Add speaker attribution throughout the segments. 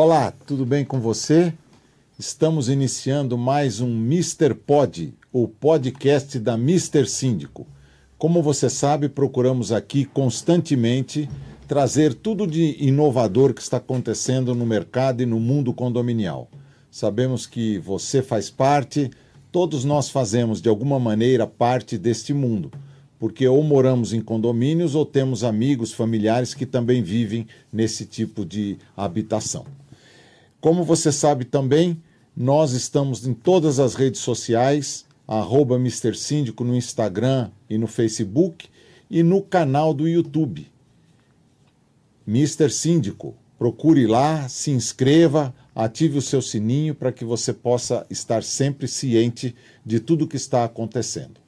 Speaker 1: Olá, tudo bem com você? Estamos iniciando mais um Mr. Pod, o podcast da Mr. Síndico. Como você sabe, procuramos aqui constantemente trazer tudo de inovador que está acontecendo no mercado e no mundo condominial. Sabemos que você faz parte, todos nós fazemos de alguma maneira parte deste mundo, porque ou moramos em condomínios ou temos amigos, familiares que também vivem nesse tipo de habitação. Como você sabe também, nós estamos em todas as redes sociais, arroba Mr. Síndico no Instagram e no Facebook e no canal do YouTube. Mr. Síndico, procure lá, se inscreva, ative o seu sininho para que você possa estar sempre ciente de tudo o que está acontecendo.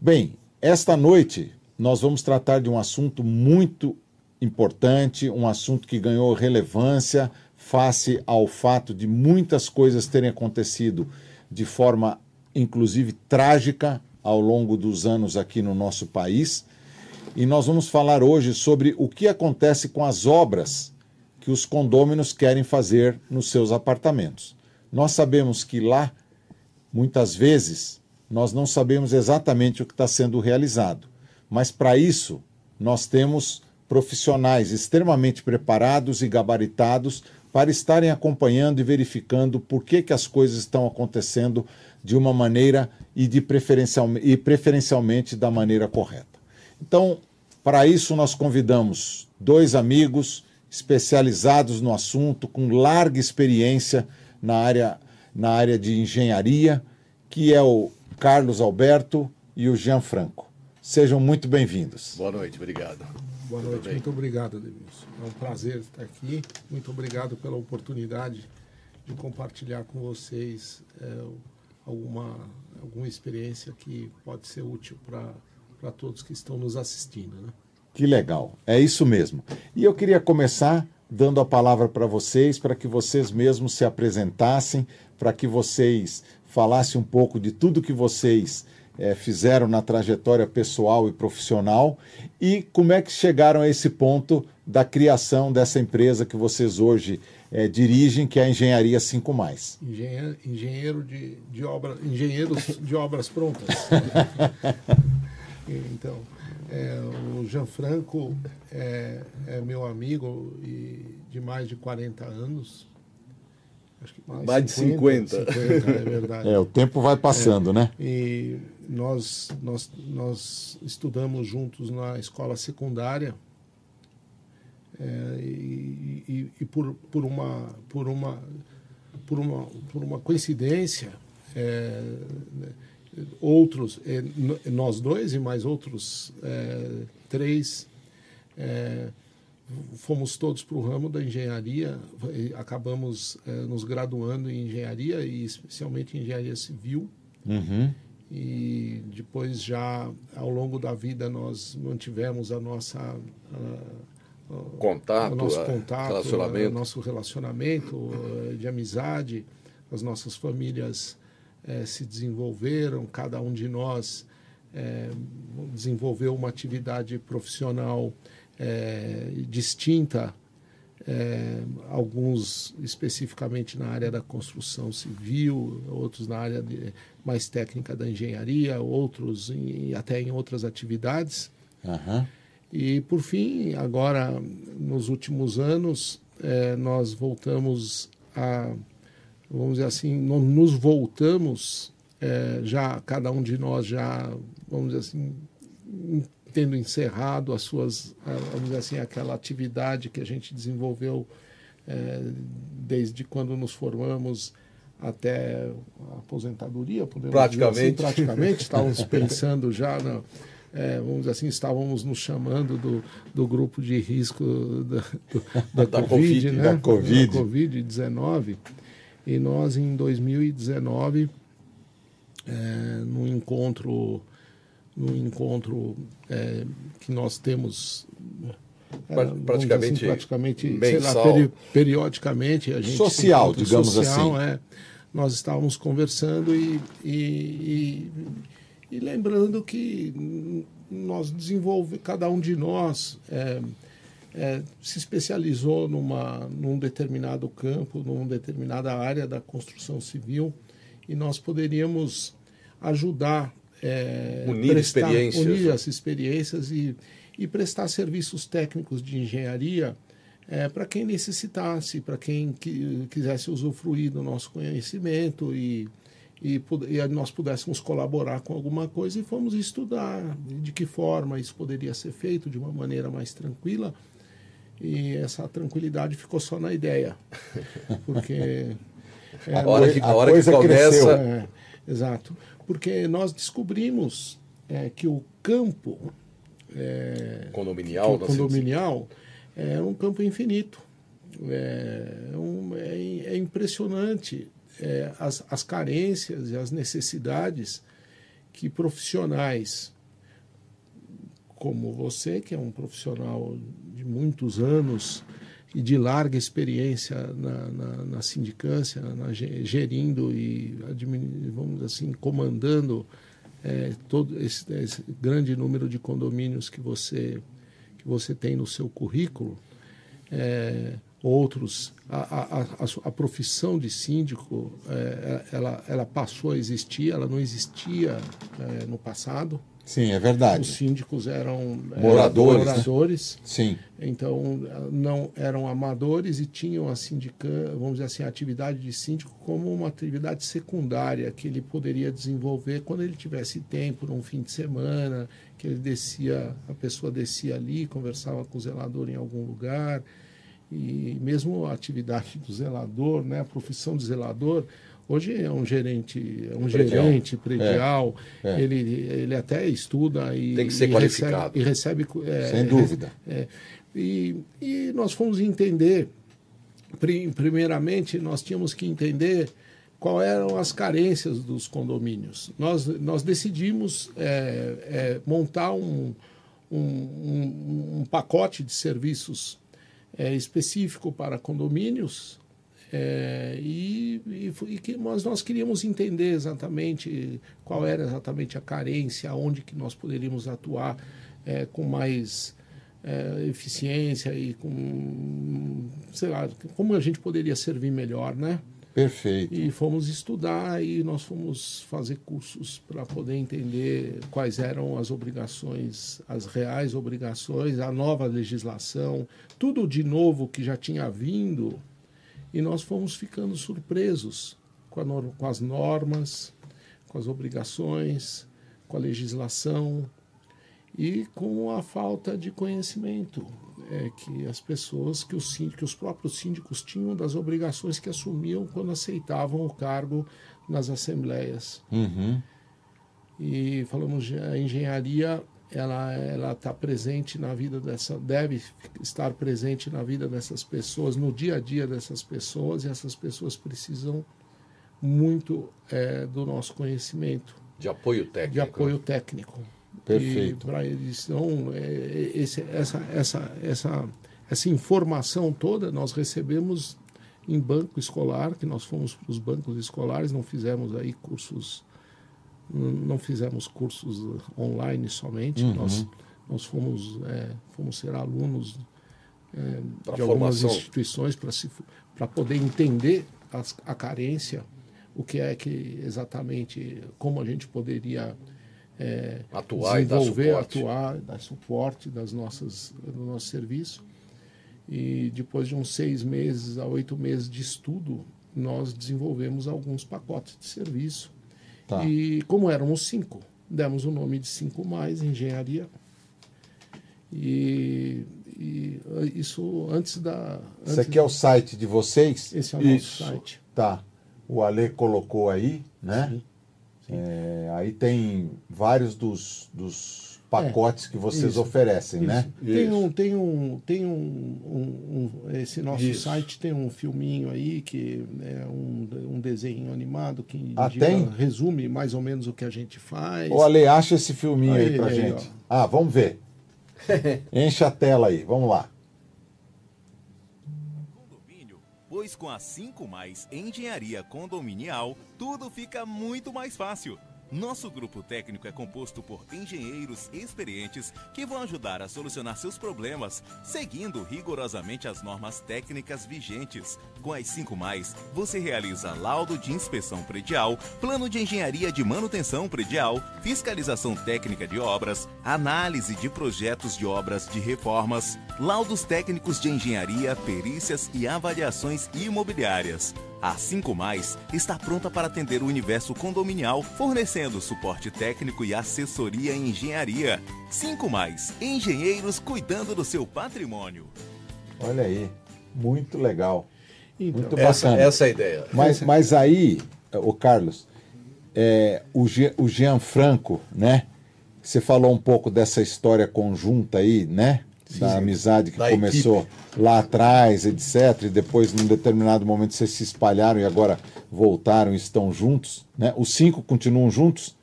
Speaker 1: Bem, esta noite nós vamos tratar de um assunto muito importante, um assunto que ganhou relevância face ao fato de muitas coisas terem acontecido de forma, inclusive, trágica ao longo dos anos aqui no nosso país. E nós vamos falar hoje sobre o que acontece com as obras que os condôminos querem fazer nos seus apartamentos. Nós sabemos que lá, muitas vezes, nós não sabemos exatamente o que está sendo realizado, mas para isso nós temos profissionais extremamente preparados e gabaritados para estarem acompanhando e verificando por que, que as coisas estão acontecendo de uma maneira e, de preferencial, e preferencialmente da maneira correta. Então, para isso, nós convidamos dois amigos especializados no assunto, com larga experiência na área, na área de engenharia, que é o Carlos Alberto e o Jean Franco. Sejam muito bem-vindos.
Speaker 2: Boa noite, obrigado.
Speaker 3: Boa noite, muito obrigado, Denilson. É um prazer estar aqui. Muito obrigado pela oportunidade de compartilhar com vocês é, alguma, alguma experiência que pode ser útil para todos que estão nos assistindo. Né?
Speaker 1: Que legal, é isso mesmo. E eu queria começar dando a palavra para vocês, para que vocês mesmos se apresentassem, para que vocês falassem um pouco de tudo que vocês é, fizeram na trajetória pessoal e profissional e como é que chegaram a esse ponto da criação dessa empresa que vocês hoje é, dirigem, que é a Engenharia 5 Mais.
Speaker 3: Engenheiro, engenheiro de, de obra, engenheiros de obras prontas. então, é, o Gianfranco é, é meu amigo e de mais de 40 anos.
Speaker 2: Acho que mais, mais 50, de 50. 50
Speaker 1: é verdade. É, o tempo vai passando,
Speaker 3: é,
Speaker 1: né?
Speaker 3: E nós, nós, nós estudamos juntos na escola secundária é, e, e, e, por, por, uma, por, uma, por, uma, por uma coincidência, é, outros, é, nós dois e mais outros é, três, é, fomos todos para o ramo da engenharia, acabamos é, nos graduando em engenharia e especialmente em engenharia civil.
Speaker 1: Uhum.
Speaker 3: E depois já ao longo da vida nós mantivemos a nossa a,
Speaker 2: a, contato,
Speaker 3: o nosso contato,
Speaker 2: relacionamento.
Speaker 3: o nosso relacionamento eh, de amizade, as nossas famílias é, se desenvolveram, cada um de nós é, desenvolveu uma atividade profissional é, distinta, é, alguns especificamente na área da construção civil, outros na área de, mais técnica da engenharia, outros em, até em outras atividades.
Speaker 1: Uhum.
Speaker 3: E, por fim, agora, nos últimos anos, é, nós voltamos a, vamos dizer assim, nos voltamos, é, já cada um de nós já, vamos dizer assim, tendo encerrado as suas, vamos dizer assim, aquela atividade que a gente desenvolveu é, desde quando nos formamos até a aposentadoria, podemos
Speaker 2: praticamente.
Speaker 3: assim, praticamente, estávamos pensando já na, é, vamos dizer assim, estávamos nos chamando do, do grupo de risco da, do, da, da, COVID, COVID, né?
Speaker 1: Da COVID.
Speaker 3: Da COVID-19. E nós, em 2019, é, no encontro no encontro é, que nós temos
Speaker 2: praticamente, assim,
Speaker 3: praticamente
Speaker 2: mensal.
Speaker 3: lá, peri periodicamente a gente
Speaker 1: social, digamos
Speaker 3: social,
Speaker 1: assim.
Speaker 3: É, nós estávamos conversando e, e, e, e, lembrando que nós desenvolvemos, cada um de nós é, é, se especializou numa, num determinado campo, numa determinada área da construção civil, e nós poderíamos ajudar,
Speaker 2: é, unir, prestar, experiências.
Speaker 3: unir as experiências e, e prestar serviços técnicos de engenharia é, para quem necessitasse, para quem que, quisesse usufruir do nosso conhecimento e, e, e, nós pudéssemos colaborar com alguma coisa e fomos estudar de que forma isso poderia ser feito de uma maneira mais tranquila e essa tranquilidade ficou só na ideia, porque
Speaker 2: é, a hora que, a hora que começa.
Speaker 3: É, exato. Porque nós descobrimos é, que o campo. É,
Speaker 2: condominial,
Speaker 3: que condominial é um campo infinito. É, um, é, é impressionante é, as, as carências e as necessidades que profissionais como você, que é um profissional de muitos anos e de larga experiência na, na, na sindicância, na, gerindo e, vamos assim, comandando é, todo esse, esse, grande número de condomínios que você, que você tem no seu currículo. É, outros, a, a, a, a, profissão de síndico, é, ela, ela passou a existir, ela não existia é, no passado.
Speaker 1: Sim, é verdade.
Speaker 3: Os síndicos eram
Speaker 1: moradores.
Speaker 3: Eram moradores
Speaker 1: né? Sim.
Speaker 3: Então, não eram amadores e tinham a sindica, vamos dizer assim, a atividade de síndico como uma atividade secundária que ele poderia desenvolver quando ele tivesse tempo, num fim de semana, que ele descia, a pessoa descia ali, conversava com o zelador em algum lugar. E mesmo a atividade do zelador, né, a profissão de zelador, Hoje é um gerente, é um predial. gerente predial, é, é. Ele, ele até estuda e,
Speaker 2: Tem que ser
Speaker 3: e
Speaker 2: qualificado.
Speaker 3: Recebe, e recebe.
Speaker 1: É, Sem dúvida.
Speaker 3: É, e, e nós fomos entender, primeiramente, nós tínhamos que entender quais eram as carências dos condomínios. Nós, nós decidimos é, é, montar um, um, um, um, pacote de serviços é, específico para condomínios é, e, e, e, que nós, nós queríamos entender exatamente qual era exatamente a carência, onde que nós poderíamos atuar é, com mais é, eficiência e com, sei lá, como a gente poderia servir melhor, né?
Speaker 1: Perfeito.
Speaker 3: E fomos estudar e nós fomos fazer cursos para poder entender quais eram as obrigações, as reais obrigações, a nova legislação, tudo de novo que já tinha vindo e nós fomos ficando surpresos com, norma, com as normas, com as obrigações, com a legislação e com a falta de conhecimento é, que as pessoas, que os, que os próprios síndicos tinham das obrigações que assumiam quando aceitavam o cargo nas assembleias.
Speaker 1: Uhum.
Speaker 3: E falamos, a engenharia ela ela está presente na vida dessa deve estar presente na vida dessas pessoas no dia a dia dessas pessoas e essas pessoas precisam muito é, do nosso conhecimento.
Speaker 2: De apoio técnico
Speaker 3: de apoio técnico.
Speaker 1: Perfeito.
Speaker 3: para eles não é, esse, essa essa essa essa informação toda nós recebemos em banco escolar que nós fomos para os bancos escolares não fizemos aí cursos não fizemos cursos online somente, uhum. nós, nós fomos, é, fomos ser alunos é, de algumas instituições para poder entender as, a carência, o que é que exatamente, como a gente poderia é,
Speaker 2: atuar
Speaker 3: desenvolver, atuar, dar suporte das nossas, do nosso serviço. E depois de uns seis meses a oito meses de estudo, nós desenvolvemos alguns pacotes de serviço Tá. E como éramos cinco, demos o nome de Cinco Mais Engenharia. E, e isso antes da. Antes
Speaker 1: Esse aqui é o site de vocês?
Speaker 3: Esse é o isso. nosso site.
Speaker 1: Tá. O Ale colocou aí, né? Sim. Sim. É, aí tem vários dos, dos pacotes é, que vocês isso, oferecem,
Speaker 3: isso.
Speaker 1: né?
Speaker 3: Tem um, tem um, tem um, um, um esse nosso isso. site tem um filminho aí que é um, um desenho animado que
Speaker 1: ah,
Speaker 3: resume mais ou menos o que a gente faz.
Speaker 1: Ô Ale, acha esse filminho aí, aí pra aí, gente. Ó. Ah, vamos ver. Enche a tela aí, vamos lá.
Speaker 4: Pois com a 5 mais engenharia condominial, tudo fica muito mais fácil Nosso grupo técnico é composto por engenheiros experientes que vão ajudar a solucionar seus problemas, seguindo rigorosamente as normas técnicas vigentes. Com as 5 mais, você realiza laudo de inspeção predial, plano de engenharia de manutenção predial, fiscalização técnica de obras, análise de projetos de obras de reformas, laudos técnicos de engenharia, perícias e avaliações imobiliárias. A 5 Mais está pronta para atender o universo condominial, fornecendo suporte técnico e assessoria em engenharia. 5 Mais, engenheiros cuidando do seu patrimônio.
Speaker 1: Olha aí, muito legal.
Speaker 2: Então, muito essa, bacana. Essa é a ideia.
Speaker 1: Mas, mas aí, o Carlos, é, o, Jean, o Gianfranco, né? Você falou um pouco dessa história conjunta aí, né? Sim, da amizade que começou equipe. lá atrás, etc. E depois, num determinado momento, vocês se espalharam e agora voltaram e estão juntos. Né? Os cinco continuam juntos?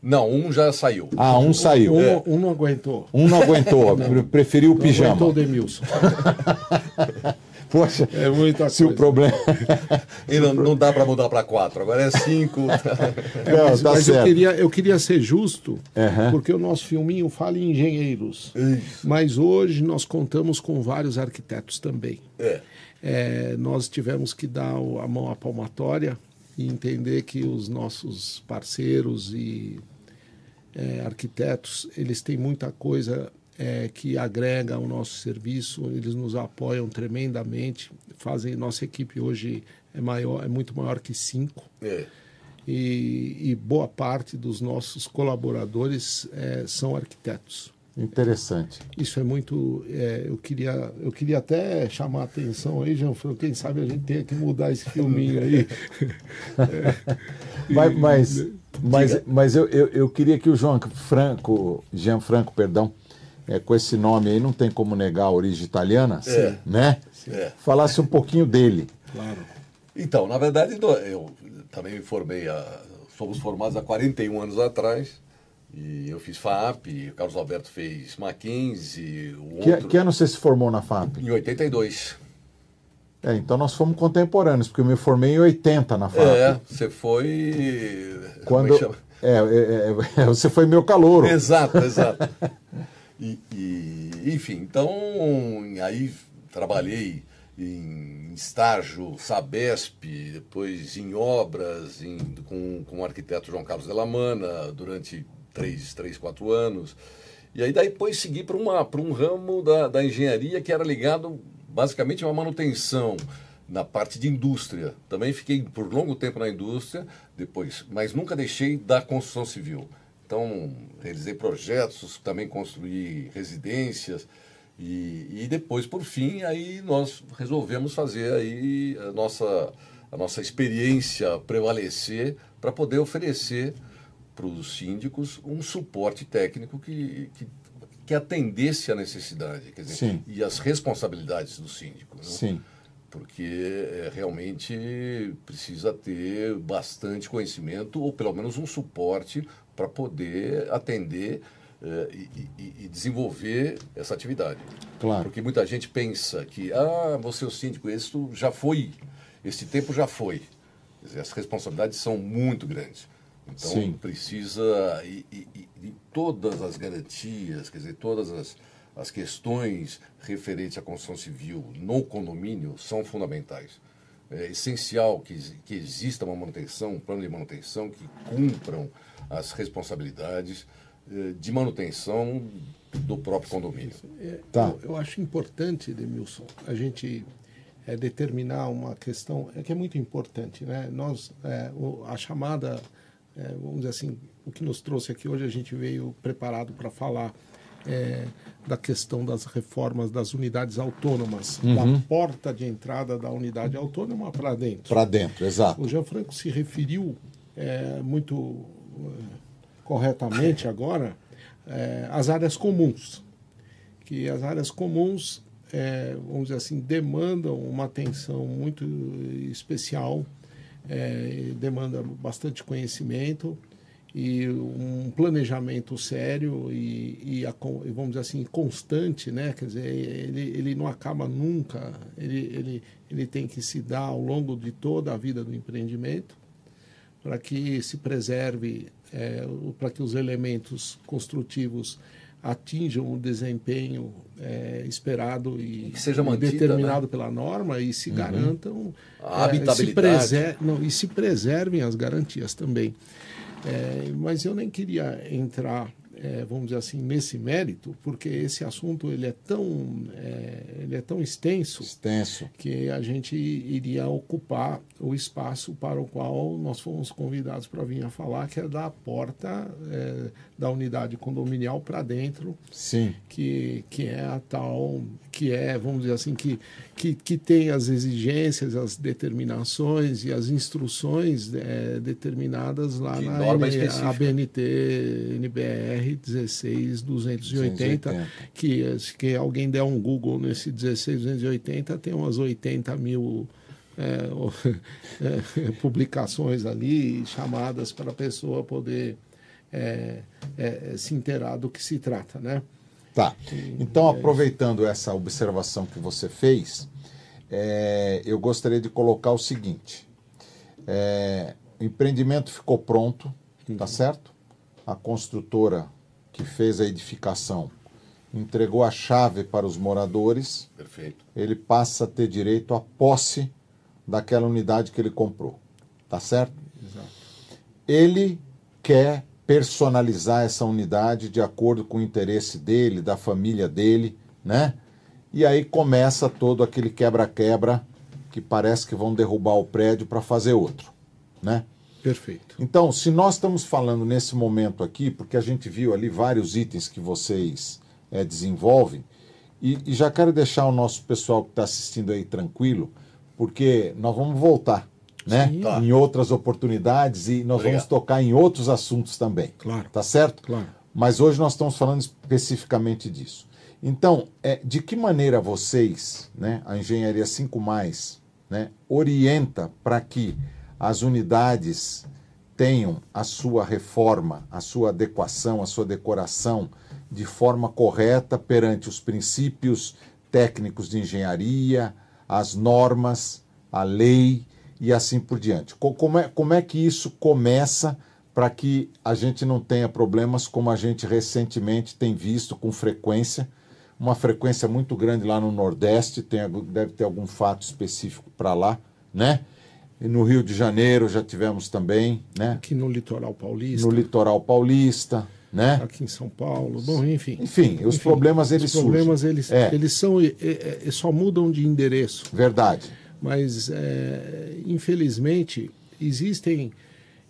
Speaker 2: Não, um já saiu.
Speaker 1: Ah, um, saiu.
Speaker 3: Um, é. um, não aguentou.
Speaker 1: Um não aguentou, não, preferiu o pijama. Aguentou
Speaker 3: o Demilson.
Speaker 1: Poxa, é muita se coisa. o problema.
Speaker 2: e não, não dá para mudar para quatro, agora é cinco.
Speaker 3: é, mas, tá mas eu, queria, eu queria ser justo, uhum. porque o nosso filminho fala em engenheiros. Isso. Mas hoje nós contamos com vários arquitetos também. É. É, nós tivemos que dar a mão à palmatória e entender que os nossos parceiros e é, arquitetos eles têm muita coisa é, que agrega ao nosso serviço, eles nos apoiam tremendamente, fazem nossa equipe hoje é maior, é muito maior que cinco. É. E, e, boa parte dos nossos colaboradores é, são arquitetos.
Speaker 1: Interessante.
Speaker 3: Isso é muito. É, eu, queria, eu queria até chamar a atenção aí, Jean Franco, quem sabe a gente tenha que mudar esse filminho aí.
Speaker 1: é, mas mas, mas, mas eu, eu, eu, queria que o João Franco, Jean Franco, perdão, é, com esse nome aí, não tem como negar a origem italiana, é. né? É. Falasse um pouquinho dele.
Speaker 2: Claro. Então, na verdade, eu também me formei, a, fomos formados há 41 anos atrás, e eu fiz FAP, o Carlos Alberto fez Mackenzie.
Speaker 1: O que, outro... que ano você se formou na FAP?
Speaker 2: Em 82.
Speaker 1: É, então nós fomos contemporâneos, porque eu me formei em 80 na FAP.
Speaker 2: É, você foi.
Speaker 1: Quando. É, é, é, é, você foi meu calouro.
Speaker 2: Exato, exato. E, e, enfim, então aí trabalhei em estágio Sabesp, depois em obras em, com, com o arquiteto João Carlos Delamana durante três, três, quatro anos. E aí depois segui para um ramo da, da engenharia que era ligado basicamente a uma manutenção na parte de indústria. Também fiquei por longo tempo na indústria, depois, mas nunca deixei da construção civil. Então, realizei projetos, também construí residências e, e depois, por fim, aí nós resolvemos fazer aí a nossa, a nossa experiência prevalecer para poder oferecer para os síndicos um suporte técnico que, que, que, atendesse à necessidade quer dizer, Sim. e as responsabilidades do síndico. Né?
Speaker 1: Sim.
Speaker 2: Porque é, realmente precisa ter bastante conhecimento ou pelo menos um suporte para poder atender eh, e, e, e, desenvolver essa atividade.
Speaker 1: Claro.
Speaker 2: Porque muita gente pensa que, ah, você é o síndico, isso já foi, esse tempo já foi. Dizer, as responsabilidades são muito grandes. Então Sim. precisa, e, e, todas as garantias, quer dizer, todas as, as questões referentes à construção civil no condomínio são fundamentais. É essencial que, que exista uma manutenção, um plano de manutenção que cumpram as responsabilidades eh, de manutenção do próprio condomínio.
Speaker 3: É, tá. eu, eu, acho importante, Demilson, a gente é, determinar uma questão é que é muito importante, né? Nós é, o, a chamada, é, vamos dizer assim, o que nos trouxe aqui hoje a gente veio preparado para falar é, da questão das reformas das unidades autônomas, uhum. da porta de entrada da unidade autônoma para dentro.
Speaker 1: Para dentro, exato.
Speaker 3: O Jean Franco se referiu é, muito corretamente agora é, as áreas comuns, que as áreas comuns, é, vamos dizer assim, demandam uma atenção muito especial, é, demanda bastante conhecimento e um planejamento sério e, e, a, vamos dizer assim constante, né? Quer dizer, ele, ele não acaba nunca, ele, ele, ele tem que se dar ao longo de toda a vida do empreendimento para que se preserve é, para que os elementos construtivos atinjam o desempenho é, esperado e,
Speaker 2: que seja mantida,
Speaker 3: determinado
Speaker 2: né?
Speaker 3: pela norma e se uhum. garantam
Speaker 2: a habitabilidade.
Speaker 3: Se não, e se preservem as garantias também. Mas eu nem queria entrar é, vamos dizer assim, nesse mérito, porque esse assunto ele é tão, é, ele é tão extenso,
Speaker 1: extenso
Speaker 3: que a gente iria ocupar o espaço para o qual nós fomos convidados para vir a falar, que é da porta é, da unidade condominial para dentro,
Speaker 1: Sim.
Speaker 3: Que, que é a tal, que é, vamos dizer assim, que, que, que tem as exigências, as determinações e as instruções é, determinadas lá
Speaker 2: De
Speaker 3: na
Speaker 2: norma
Speaker 3: N. ABNT, NBR 16280, que que alguém der um Google nesse 16280, tem umas 80 mil é, é, publicações ali, chamadas para a pessoa poder é, é, se inteirar do que se trata, né?
Speaker 1: Tá. Então, aproveitando essa observação que você fez, é, eu gostaria de colocar o seguinte: é, o empreendimento ficou pronto, tá certo? A construtora que fez a edificação entregou a chave para os moradores.
Speaker 2: Perfeito.
Speaker 1: Ele passa a ter direito à posse daquela unidade que ele comprou, tá certo?
Speaker 3: Exato.
Speaker 1: Ele quer personalizar essa unidade de acordo com o interesse dele, da família dele, né? E aí começa todo aquele quebra-quebra que parece que vão derrubar o prédio para fazer outro, né?
Speaker 3: Perfeito.
Speaker 1: Então, se nós estamos falando nesse momento aqui, porque a gente viu ali vários itens que vocês é, desenvolvem, e, e já quero deixar o nosso pessoal que está assistindo aí tranquilo, porque nós vamos voltar né?
Speaker 3: Sim.
Speaker 2: Tá.
Speaker 1: Em outras oportunidades e nós
Speaker 2: Obrigado.
Speaker 1: vamos tocar em outros assuntos também.
Speaker 3: Claro.
Speaker 1: Tá certo?
Speaker 3: Claro.
Speaker 1: Mas hoje nós estamos falando especificamente disso. Então, é, de que maneira vocês, né, a Engenharia 5 né, orienta para que as unidades tenham a sua reforma, a sua adequação, a sua decoração de forma correta perante os princípios técnicos de engenharia, as normas, a lei e assim por diante. Co- Como é, como é que isso começa para que a gente não tenha problemas como a gente recentemente tem visto com frequência, uma frequência muito grande lá no Nordeste, tem, deve ter algum fato específico para lá, né? E no Rio de Janeiro já tivemos também, né?
Speaker 3: Aqui no litoral paulista,
Speaker 1: No litoral paulista, né?
Speaker 3: aqui em São Paulo, bom, enfim.
Speaker 1: Enfim, os problemas eles
Speaker 3: Os problemas
Speaker 1: surgem.
Speaker 3: eles,
Speaker 1: É.
Speaker 3: eles são é, é, é, só mudam de endereço,
Speaker 1: Verdade.
Speaker 3: mas é, infelizmente existem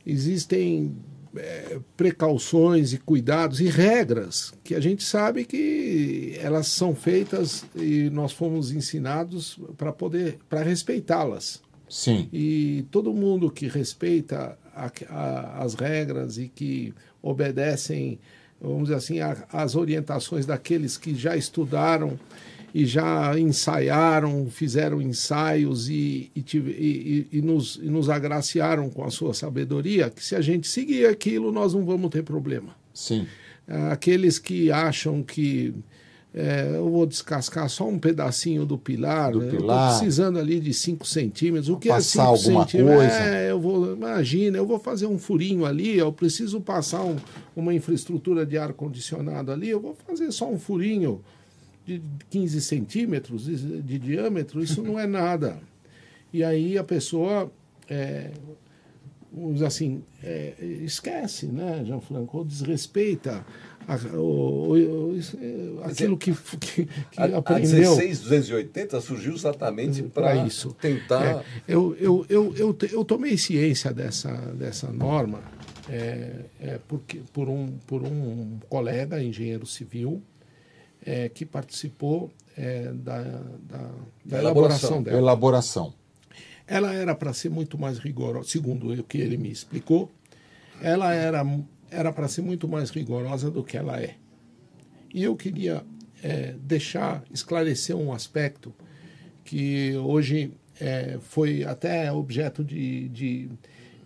Speaker 3: existem é, precauções e cuidados e regras que a gente sabe que elas são feitas e nós fomos ensinados para poder para respeitá-las.
Speaker 1: Sim.
Speaker 3: E todo mundo que respeita a- a- as regras e que obedecem, vamos dizer assim, a- as orientações daqueles que já estudaram e já ensaiaram, fizeram ensaios e, e, tive- e- e nos, e nos agraciaram com a sua sabedoria, que se a gente seguir aquilo, nós não vamos ter problema.
Speaker 1: Sim.
Speaker 3: Aqueles que acham que é, eu vou descascar só um pedacinho do pilar,
Speaker 1: Do
Speaker 3: né? eu
Speaker 1: pilar.
Speaker 3: precisando ali de 5 centímetros. O que
Speaker 1: Passar
Speaker 3: é 5
Speaker 1: alguma
Speaker 3: centímetros?
Speaker 1: coisa.
Speaker 3: É, eu vou, imagina, eu vou fazer um furinho ali, eu preciso passar um- uma infraestrutura de ar-condicionado ali, eu vou fazer só um furinho de 15 centímetros de, de diâmetro, isso não é nada. E aí a pessoa, é, vamos dizer assim, é, esquece, né, Gianfranco, ou desrespeita a- o- o- o- isso, é, aquilo que, que, que
Speaker 2: A, a
Speaker 3: aprendeu.
Speaker 2: 16280 surgiu exatamente
Speaker 3: Pra
Speaker 2: para
Speaker 3: isso.
Speaker 2: tentar.
Speaker 3: É, eu, eu, eu, eu, eu tomei ciência dessa, dessa norma é, é, porque, por, um, por um colega, engenheiro civil, é, que participou é, da, da, da elaboração. dela.
Speaker 1: Elaboração.
Speaker 3: Ela era para ser muito mais rigorosa, segundo o que ele me explicou, ela era era para ser muito mais rigorosa do que ela é. E eu queria é, deixar, esclarecer um aspecto que hoje é, foi até objeto de, de,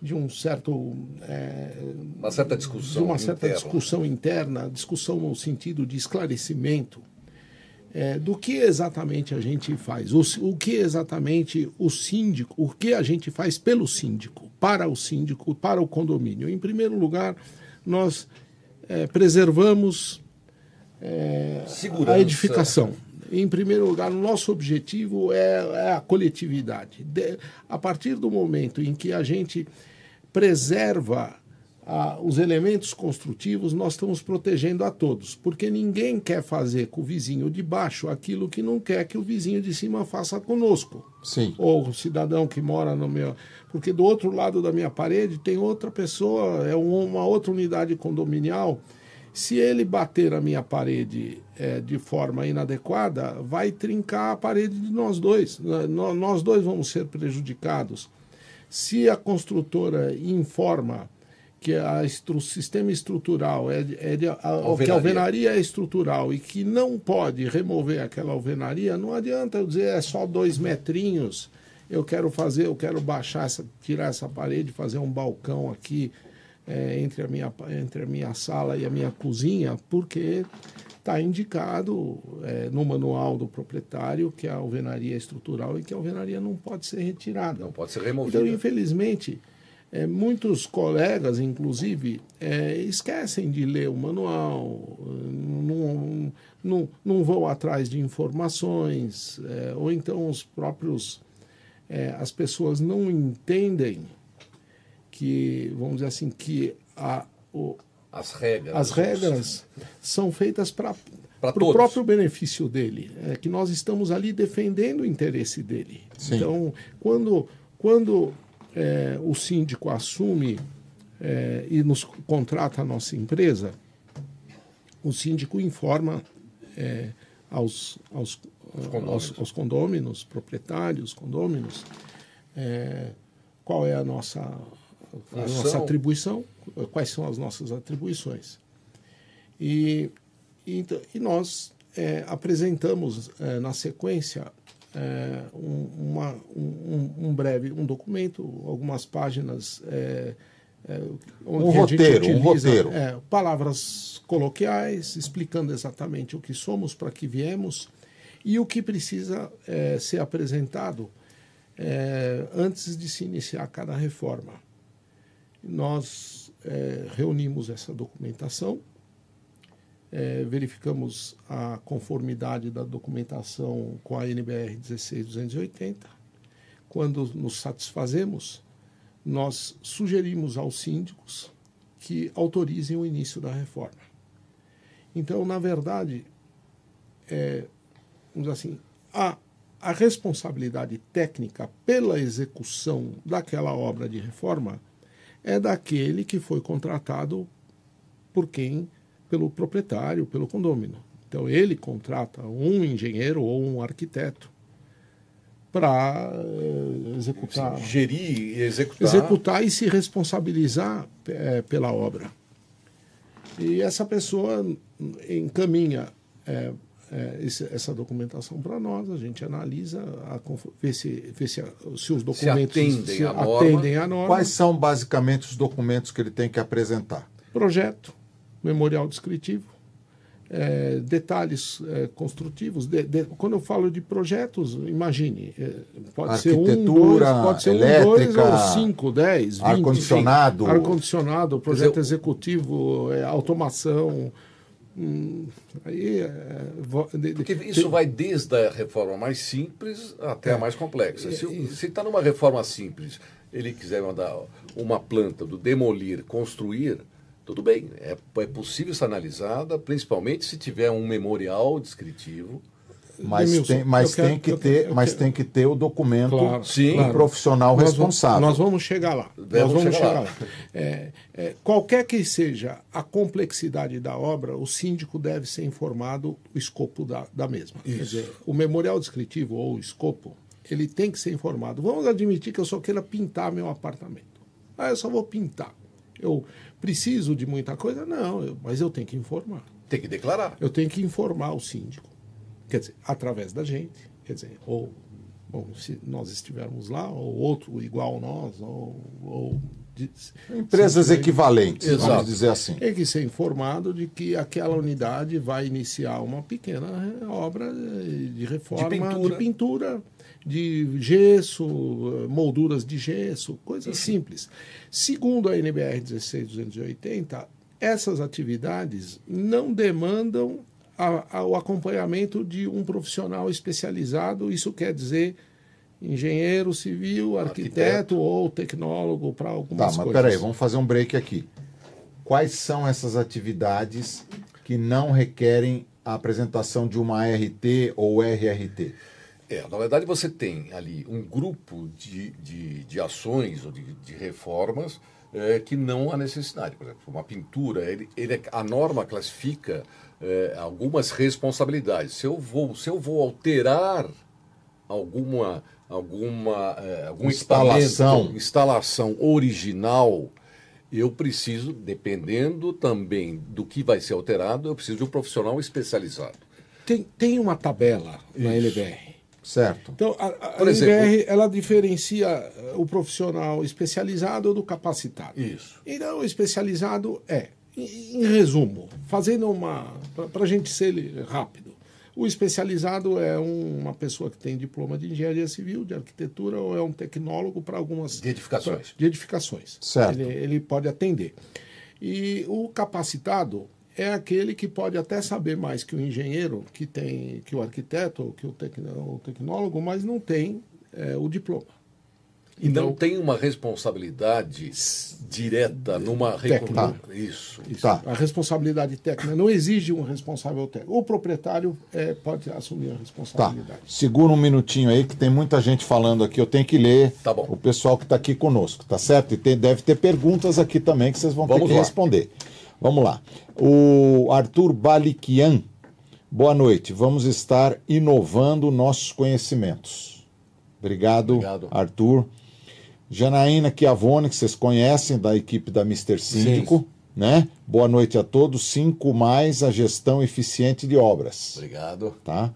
Speaker 3: de um certo é,
Speaker 2: Uma certa discussão.
Speaker 3: uma certa
Speaker 2: interna.
Speaker 3: discussão interna, discussão no sentido de esclarecimento é, do que exatamente a gente faz, o, o que exatamente o síndico, o que a gente faz pelo síndico, para o síndico, para o condomínio. Em primeiro lugar, nós é, preservamos é, a edificação. Em primeiro lugar, o nosso objetivo é, é a coletividade. De- a partir do momento em que a gente preserva ah, os elementos construtivos, nós estamos protegendo a todos, porque ninguém quer fazer com o vizinho de baixo aquilo que não quer que o vizinho de cima faça conosco
Speaker 1: Sim.
Speaker 3: ou o cidadão que mora no meu. Porque do outro lado da minha parede tem outra pessoa, é um- uma outra unidade condominial. Se ele bater a minha parede eh, de forma inadequada, vai trincar a parede de nós dois. Nó- Nós dois vamos ser prejudicados. Se a construtora informa que a estru- o sistema estrutural é, é de, a, que a
Speaker 2: Alvenaria.
Speaker 3: alvenaria é estrutural e que não pode remover aquela alvenaria, não adianta eu dizer é só dois metrinhos. Eu quero fazer, eu quero baixar essa, tirar essa parede, fazer um balcão aqui é, entre, a minha, entre a minha sala e a minha cozinha, porque está indicado é, no manual do proprietário que a alvenaria é estrutural e que a alvenaria não pode ser retirada.
Speaker 2: Não pode ser
Speaker 3: Então,
Speaker 2: removida.
Speaker 3: infelizmente, eh, muitos colegas, inclusive, eh, esquecem de ler o manual, não, não, não vão atrás de informações, eh, ou então os próprios. eh, as pessoas não entendem que, vamos dizer assim, que a, o,
Speaker 2: As regras.
Speaker 3: as regras são feitas para o próprio benefício dele, é que nós estamos ali defendendo o interesse dele.
Speaker 1: Sim.
Speaker 3: Então, quando, quando é, o síndico assume é, e nos contrata a nossa empresa, o síndico informa é, aos, aos,
Speaker 2: condôminos.
Speaker 3: aos, aos condôminos, proprietários, condôminos, é, qual é a nossa, a nossa atribuição, quais são as nossas atribuições. E, e, então- e nós é, apresentamos é, na sequência é, um, uma- um- um- breve um documento, algumas páginas. é, é,
Speaker 1: Um roteiro, um roteiro.
Speaker 3: é, palavras coloquiais, explicando exatamente o que somos, para que viemos e o que precisa é, ser apresentado é, antes de se iniciar cada reforma. Nós reunimos essa documentação, é, verificamos a conformidade da documentação com a NBR 16280. Quando nos satisfazemos, nós sugerimos aos síndicos que autorizem o início da reforma. Então, na verdade, é, vamos dizer assim, a, a responsabilidade técnica pela execução daquela obra de reforma é daquele que foi contratado por quem? Pelo proprietário, pelo condômino. Então, ele contrata um engenheiro ou um arquiteto para executar
Speaker 2: Sim, gerir e executar.
Speaker 3: executar e se responsabilizar eh, pela obra. E essa pessoa encaminha eh, eh, esse- essa documentação para nós, a gente analisa, a, vê, se, vê se, se os documentos
Speaker 2: atendem
Speaker 3: se
Speaker 2: à norma.
Speaker 3: atendem à norma.
Speaker 1: Quais são basicamente os documentos que ele tem que apresentar?
Speaker 3: Projeto, memorial descritivo, eh, detalhes eh, construtivos. De- de- quando eu falo de projetos, imagine, eh, pode ser um, dois, pode ser um, dois
Speaker 1: elétrica,
Speaker 3: ou cinco, dez, vinte.
Speaker 1: ar-condicionado.
Speaker 3: Ar-condicionado, projeto
Speaker 2: dizer,
Speaker 3: executivo, eh, automação. hum, aí, vo- de- de-
Speaker 2: Porque isso vai desde a reforma mais simples até a mais complexa. Se está numa reforma simples, ele quiser mandar uma planta do demolir, construir, tudo bem. É, é possível ser analisada, principalmente se tiver um memorial descritivo.
Speaker 1: Mas,
Speaker 3: Demilson,
Speaker 1: tem, mas,
Speaker 3: quero-
Speaker 1: tem, que
Speaker 3: eu-
Speaker 1: ter,
Speaker 3: eu
Speaker 1: mas tem que ter o documento
Speaker 3: Claro,
Speaker 2: Sim.
Speaker 1: do
Speaker 3: claro.
Speaker 1: profissional
Speaker 3: Nós vamos-
Speaker 1: responsável.
Speaker 3: Nós vamos chegar lá.
Speaker 2: Vamos
Speaker 3: nós vamos
Speaker 2: chegar
Speaker 3: chegar
Speaker 2: lá.
Speaker 3: lá. É, é, qualquer que seja a complexidade da obra, o síndico deve ser informado o escopo da, da mesma. Quer dizer, o memorial descritivo ou o escopo, ele tem que ser informado. Vamos admitir que eu só queira pintar meu apartamento. Ah, eu só vou pintar. Eu preciso de muita coisa? Não, eu- mas eu tenho que informar.
Speaker 2: Tem que declarar.
Speaker 3: Eu tenho que informar o síndico. Quer dizer, através da gente. Quer dizer, ou bom, se nós estivermos lá, ou outro igual a nós, ou. ou de-
Speaker 1: Empresas equivalentes,
Speaker 2: Exato.
Speaker 1: vamos dizer assim.
Speaker 3: Tem que ser informado de que aquela unidade vai iniciar uma pequena obra de reforma,
Speaker 2: De pintura.
Speaker 3: de, pintura, de gesso, molduras de gesso, coisas simples. Segundo a NBR 16280, essas atividades não demandam a, a, o acompanhamento de um profissional especializado. Isso quer dizer engenheiro civil, arquiteto, arquiteto. ou tecnólogo para algumas coisas. Tá, mas
Speaker 1: peraí, vamos fazer um break aqui. Quais são essas atividades que não requerem a apresentação de uma ART ou RRT?
Speaker 2: É, na verdade você tem ali um grupo de, de, de ações ou de, de reformas é, que não há necessidade. Por exemplo, uma pintura, ele, ele, a norma classifica é, algumas responsabilidades. Se eu vou, se eu vou alterar alguma alguma é, instalação instalação original eu preciso dependendo também do que vai ser alterado eu preciso de um profissional especializado
Speaker 3: tem, tem uma tabela Isso. na LBR
Speaker 1: certo
Speaker 3: então a, a Por LBR ela diferencia eh, o profissional especializado do capacitado
Speaker 2: Isso.
Speaker 3: então o especializado é em, em resumo fazendo uma para a gente ser rápido o especializado é um, uma pessoa que tem diploma de engenharia civil, de arquitetura, ou é um tecnólogo para algumas.
Speaker 2: De edificações.
Speaker 3: Pra, de edificações.
Speaker 1: Certo.
Speaker 3: Ele, ele pode atender. E o capacitado é aquele que pode até saber mais que o engenheiro, que tem, que o arquiteto, que o, o tecnólogo, mas não tem é, o diploma.
Speaker 2: E então, não tem uma responsabilidade direta numa
Speaker 3: técnica. Isso. Isso. Tá. A responsabilidade técnica não exige um responsável técnico. O proprietário é, pode assumir a responsabilidade. Tá.
Speaker 1: Segura um minutinho aí que tem muita gente falando aqui. Eu tenho que ler
Speaker 2: tá o
Speaker 1: pessoal que está aqui conosco, tá certo? E tem, deve ter perguntas aqui também que vocês vão Vamos ter que lá. responder. Vamos lá. O Arthur Baliquian. Boa noite. Vamos estar inovando nossos conhecimentos. Obrigado, Obrigado. Arthur. Janaína Chiavone, que vocês conhecem, da equipe da Mister Síndico. Sim. Né? Boa noite a todos. Cinco mais a gestão eficiente de obras.
Speaker 2: Obrigado.
Speaker 1: Tá?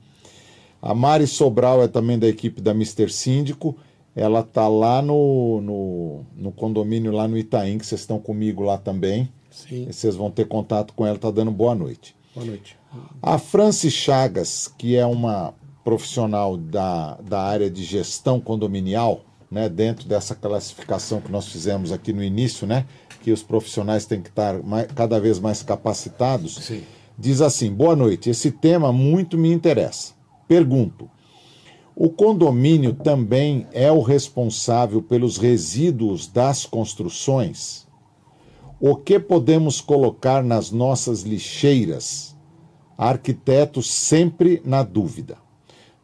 Speaker 1: A Mari Sobral é também da equipe da Mister Síndico. Ela está lá no, no, no, condomínio lá no Itaim, que vocês estão comigo lá também.
Speaker 3: Sim.
Speaker 1: E vocês vão ter contato com ela, está dando boa noite.
Speaker 3: Boa noite.
Speaker 1: A Franci Chagas, que é uma profissional da, da área de gestão condominial, né, dentro dessa classificação que nós fizemos aqui no início, né, que os profissionais têm que estar mais, cada vez mais capacitados,
Speaker 2: Sim.
Speaker 1: diz assim: boa noite, esse tema muito me interessa. Pergunto: o condomínio também é o responsável pelos resíduos das construções? O que podemos colocar nas nossas lixeiras? Arquitetos sempre na dúvida.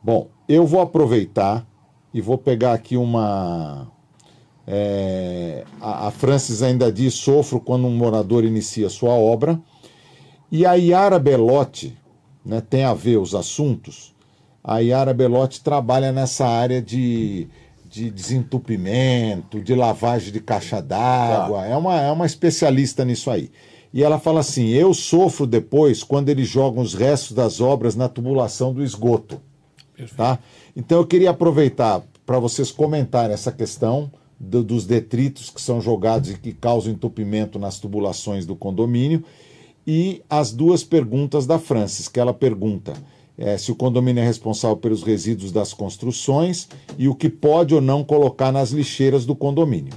Speaker 1: Bom, eu vou aproveitar e vou pegar aqui uma. É, a, a Francis ainda diz: sofro quando um morador inicia sua obra. E a Yara Belotti, né, tem a ver os assuntos. A Yara Belotti trabalha nessa área de, de desentupimento, de lavagem de caixa d'água. Ah. É, uma, é uma especialista nisso aí. E ela fala assim: eu sofro depois quando eles jogam os restos das obras na tubulação do esgoto. Tá? Então eu queria aproveitar para vocês comentarem essa questão do, dos detritos que são jogados e que causam entupimento nas tubulações do condomínio e as duas perguntas da Francis, que ela pergunta é, se o condomínio é responsável pelos resíduos das construções e o que pode ou não colocar nas lixeiras do condomínio.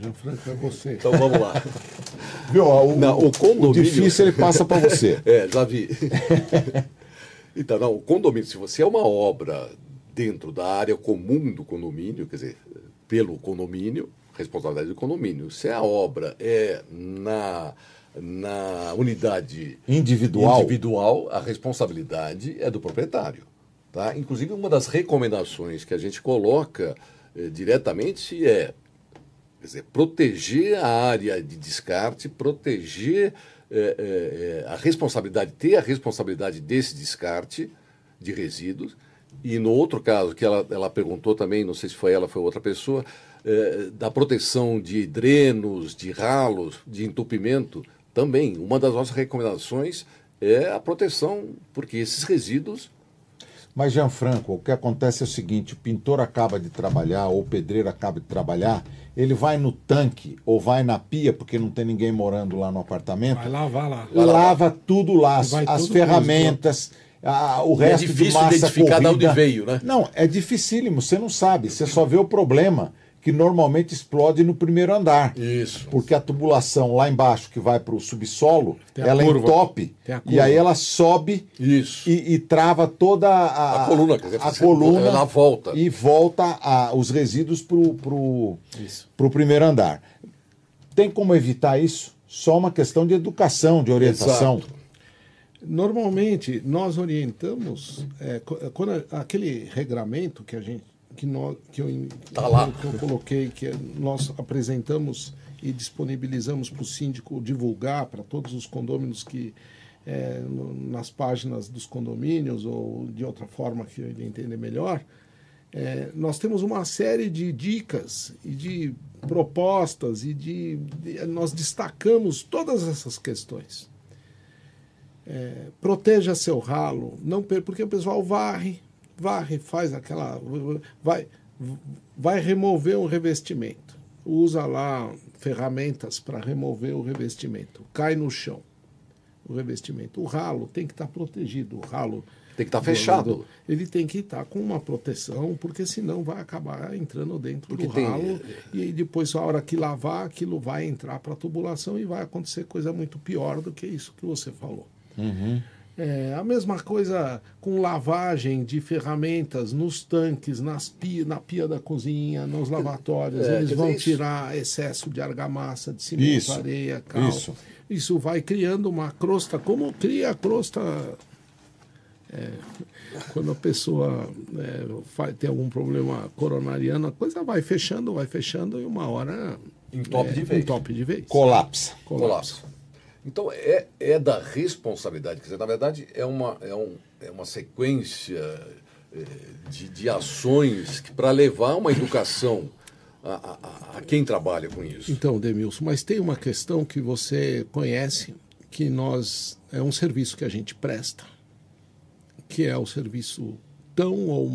Speaker 3: Gianfranco, é você.
Speaker 2: Então vamos lá.
Speaker 1: Viu, o, não, o, condomínio... o difícil ele passa para você.
Speaker 2: é, já vi. Então, não, o condomínio, se você é uma obra dentro da área comum do condomínio, quer dizer, pelo condomínio, responsabilidade do condomínio. Se a obra é na, na unidade
Speaker 1: individual.
Speaker 2: individual, a responsabilidade é do proprietário. Tá? Inclusive, uma das recomendações que a gente coloca eh, diretamente é quer dizer, proteger a área de descarte, proteger é, é, é, a responsabilidade, ter a responsabilidade desse descarte de resíduos. E no outro caso, que ela, ela perguntou também, não sei se foi ela, foi outra pessoa, é, da proteção de drenos, de ralos, de entupimento, também. Uma das nossas recomendações é a proteção, porque esses resíduos
Speaker 1: mas, Gianfranco, o que acontece é o seguinte: o pintor acaba de trabalhar, ou o pedreiro acaba de trabalhar, ele vai no tanque ou vai na pia, porque não tem ninguém morando lá no apartamento.
Speaker 3: Vai lavar lá.
Speaker 1: Vai lava lavar. tudo lá, as, as ferramentas. A, o é resto é difícil de massa
Speaker 2: identificar
Speaker 1: corrida.
Speaker 2: de onde veio, né?
Speaker 1: Não, é dificílimo, você não sabe, você só vê o problema que normalmente explode no primeiro andar.
Speaker 2: Isso.
Speaker 1: Porque a tubulação lá embaixo, que vai para o subsolo, ela
Speaker 3: curva.
Speaker 1: entope e aí ela sobe
Speaker 2: Isso.
Speaker 1: e, e trava toda a,
Speaker 2: A coluna, quer dizer,
Speaker 1: a coluna
Speaker 2: ela volta.
Speaker 1: e volta a- os resíduos para o pro, pro primeiro andar. Tem como evitar isso? Só uma questão de educação, de orientação.
Speaker 2: Exato.
Speaker 3: Normalmente, nós orientamos, é, quando aquele regramento que a gente, que, nós, que, eu,
Speaker 2: Tá lá.
Speaker 3: que eu coloquei, que nós apresentamos e disponibilizamos para o síndico divulgar para todos os condôminos que é, nas páginas dos condomínios ou de outra forma que ele entender melhor, é, nós temos uma série de dicas e de propostas e de, de- nós destacamos todas essas questões. É, proteja seu ralo, não porque o pessoal varre, varre, faz aquela, vai, vai remover um revestimento, usa lá ferramentas para remover o revestimento, cai no chão o revestimento. O ralo tem que estar protegido, o ralo
Speaker 2: Tem que estar
Speaker 3: do-
Speaker 2: fechado.
Speaker 3: do- ele tem que estar com uma proteção, porque senão vai acabar entrando dentro
Speaker 2: Porque
Speaker 3: do
Speaker 2: tem-
Speaker 3: ralo e depois, a hora que lavar, aquilo vai entrar para a tubulação e vai acontecer coisa muito pior do que isso que você falou. É, a mesma coisa com lavagem de ferramentas nos tanques, nas pia, na pia da cozinha, nos lavatórios.
Speaker 2: É,
Speaker 3: Eles vão
Speaker 2: isso-
Speaker 3: tirar excesso de argamassa, de cimento,
Speaker 1: Isso,
Speaker 3: areia, cal.
Speaker 1: isso.
Speaker 3: Isso vai criando uma crosta, como cria a crosta é, quando a pessoa é, fa- tem algum problema coronariano, a coisa vai fechando, vai fechando e uma hora
Speaker 2: Entope
Speaker 3: é,
Speaker 2: de vez.
Speaker 3: entope de vez.
Speaker 1: Colapsa.
Speaker 2: colapso. Então é, é da responsabilidade, quer dizer, na verdade é uma, é um, é uma sequência eh, de, de ações para levar uma educação a, a- a- quem trabalha com isso.
Speaker 3: Então, Demilson, mas tem uma questão que você conhece, que nós é um serviço que a gente presta, que é o serviço tão ou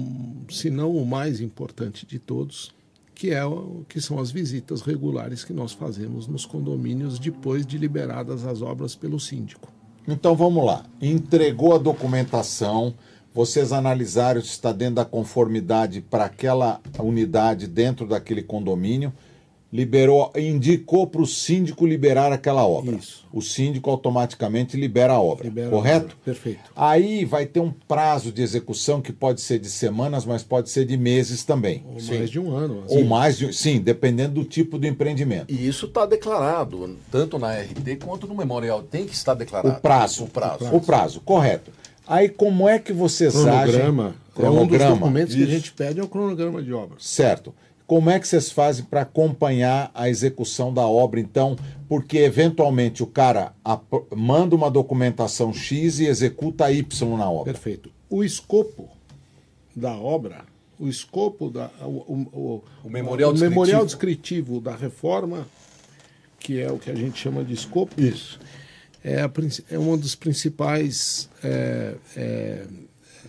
Speaker 3: se não o mais importante de todos, que é que são as visitas regulares que nós fazemos nos condomínios depois de liberadas as obras pelo síndico.
Speaker 1: Então vamos lá. Entregou a documentação, vocês analisaram se está dentro da conformidade para aquela unidade dentro daquele condomínio, liberou, indicou para o síndico liberar aquela obra.
Speaker 3: Isso.
Speaker 1: O síndico automaticamente libera a obra.
Speaker 3: Libera a
Speaker 1: correto?
Speaker 3: obra. Perfeito.
Speaker 1: Aí vai ter um prazo de execução que pode ser de semanas, mas pode ser de meses também.
Speaker 3: Ou mais de um ano.
Speaker 1: Ou
Speaker 3: assim.
Speaker 1: mais de, sim, dependendo do tipo do empreendimento.
Speaker 2: E isso está declarado, tanto na RT quanto no memorial. Tem que estar declarado.
Speaker 1: O prazo.
Speaker 2: O prazo.
Speaker 1: O prazo, correto. Aí como é que vocês
Speaker 3: Cronograma.
Speaker 1: agem?
Speaker 3: É um dos documentos que a
Speaker 2: isso.
Speaker 3: gente pede é o cronograma de obras.
Speaker 1: Certo. Como é que vocês fazem para acompanhar a execução da obra, então? Porque eventualmente o cara manda uma documentação X e executa Y na obra.
Speaker 3: Perfeito. O escopo da obra, o escopo da o, o,
Speaker 2: O memorial
Speaker 3: o
Speaker 2: descritivo.
Speaker 3: memorial descritivo da reforma, que é o que a gente chama de escopo,
Speaker 2: Isso.
Speaker 3: é, a é um dos principais é, é,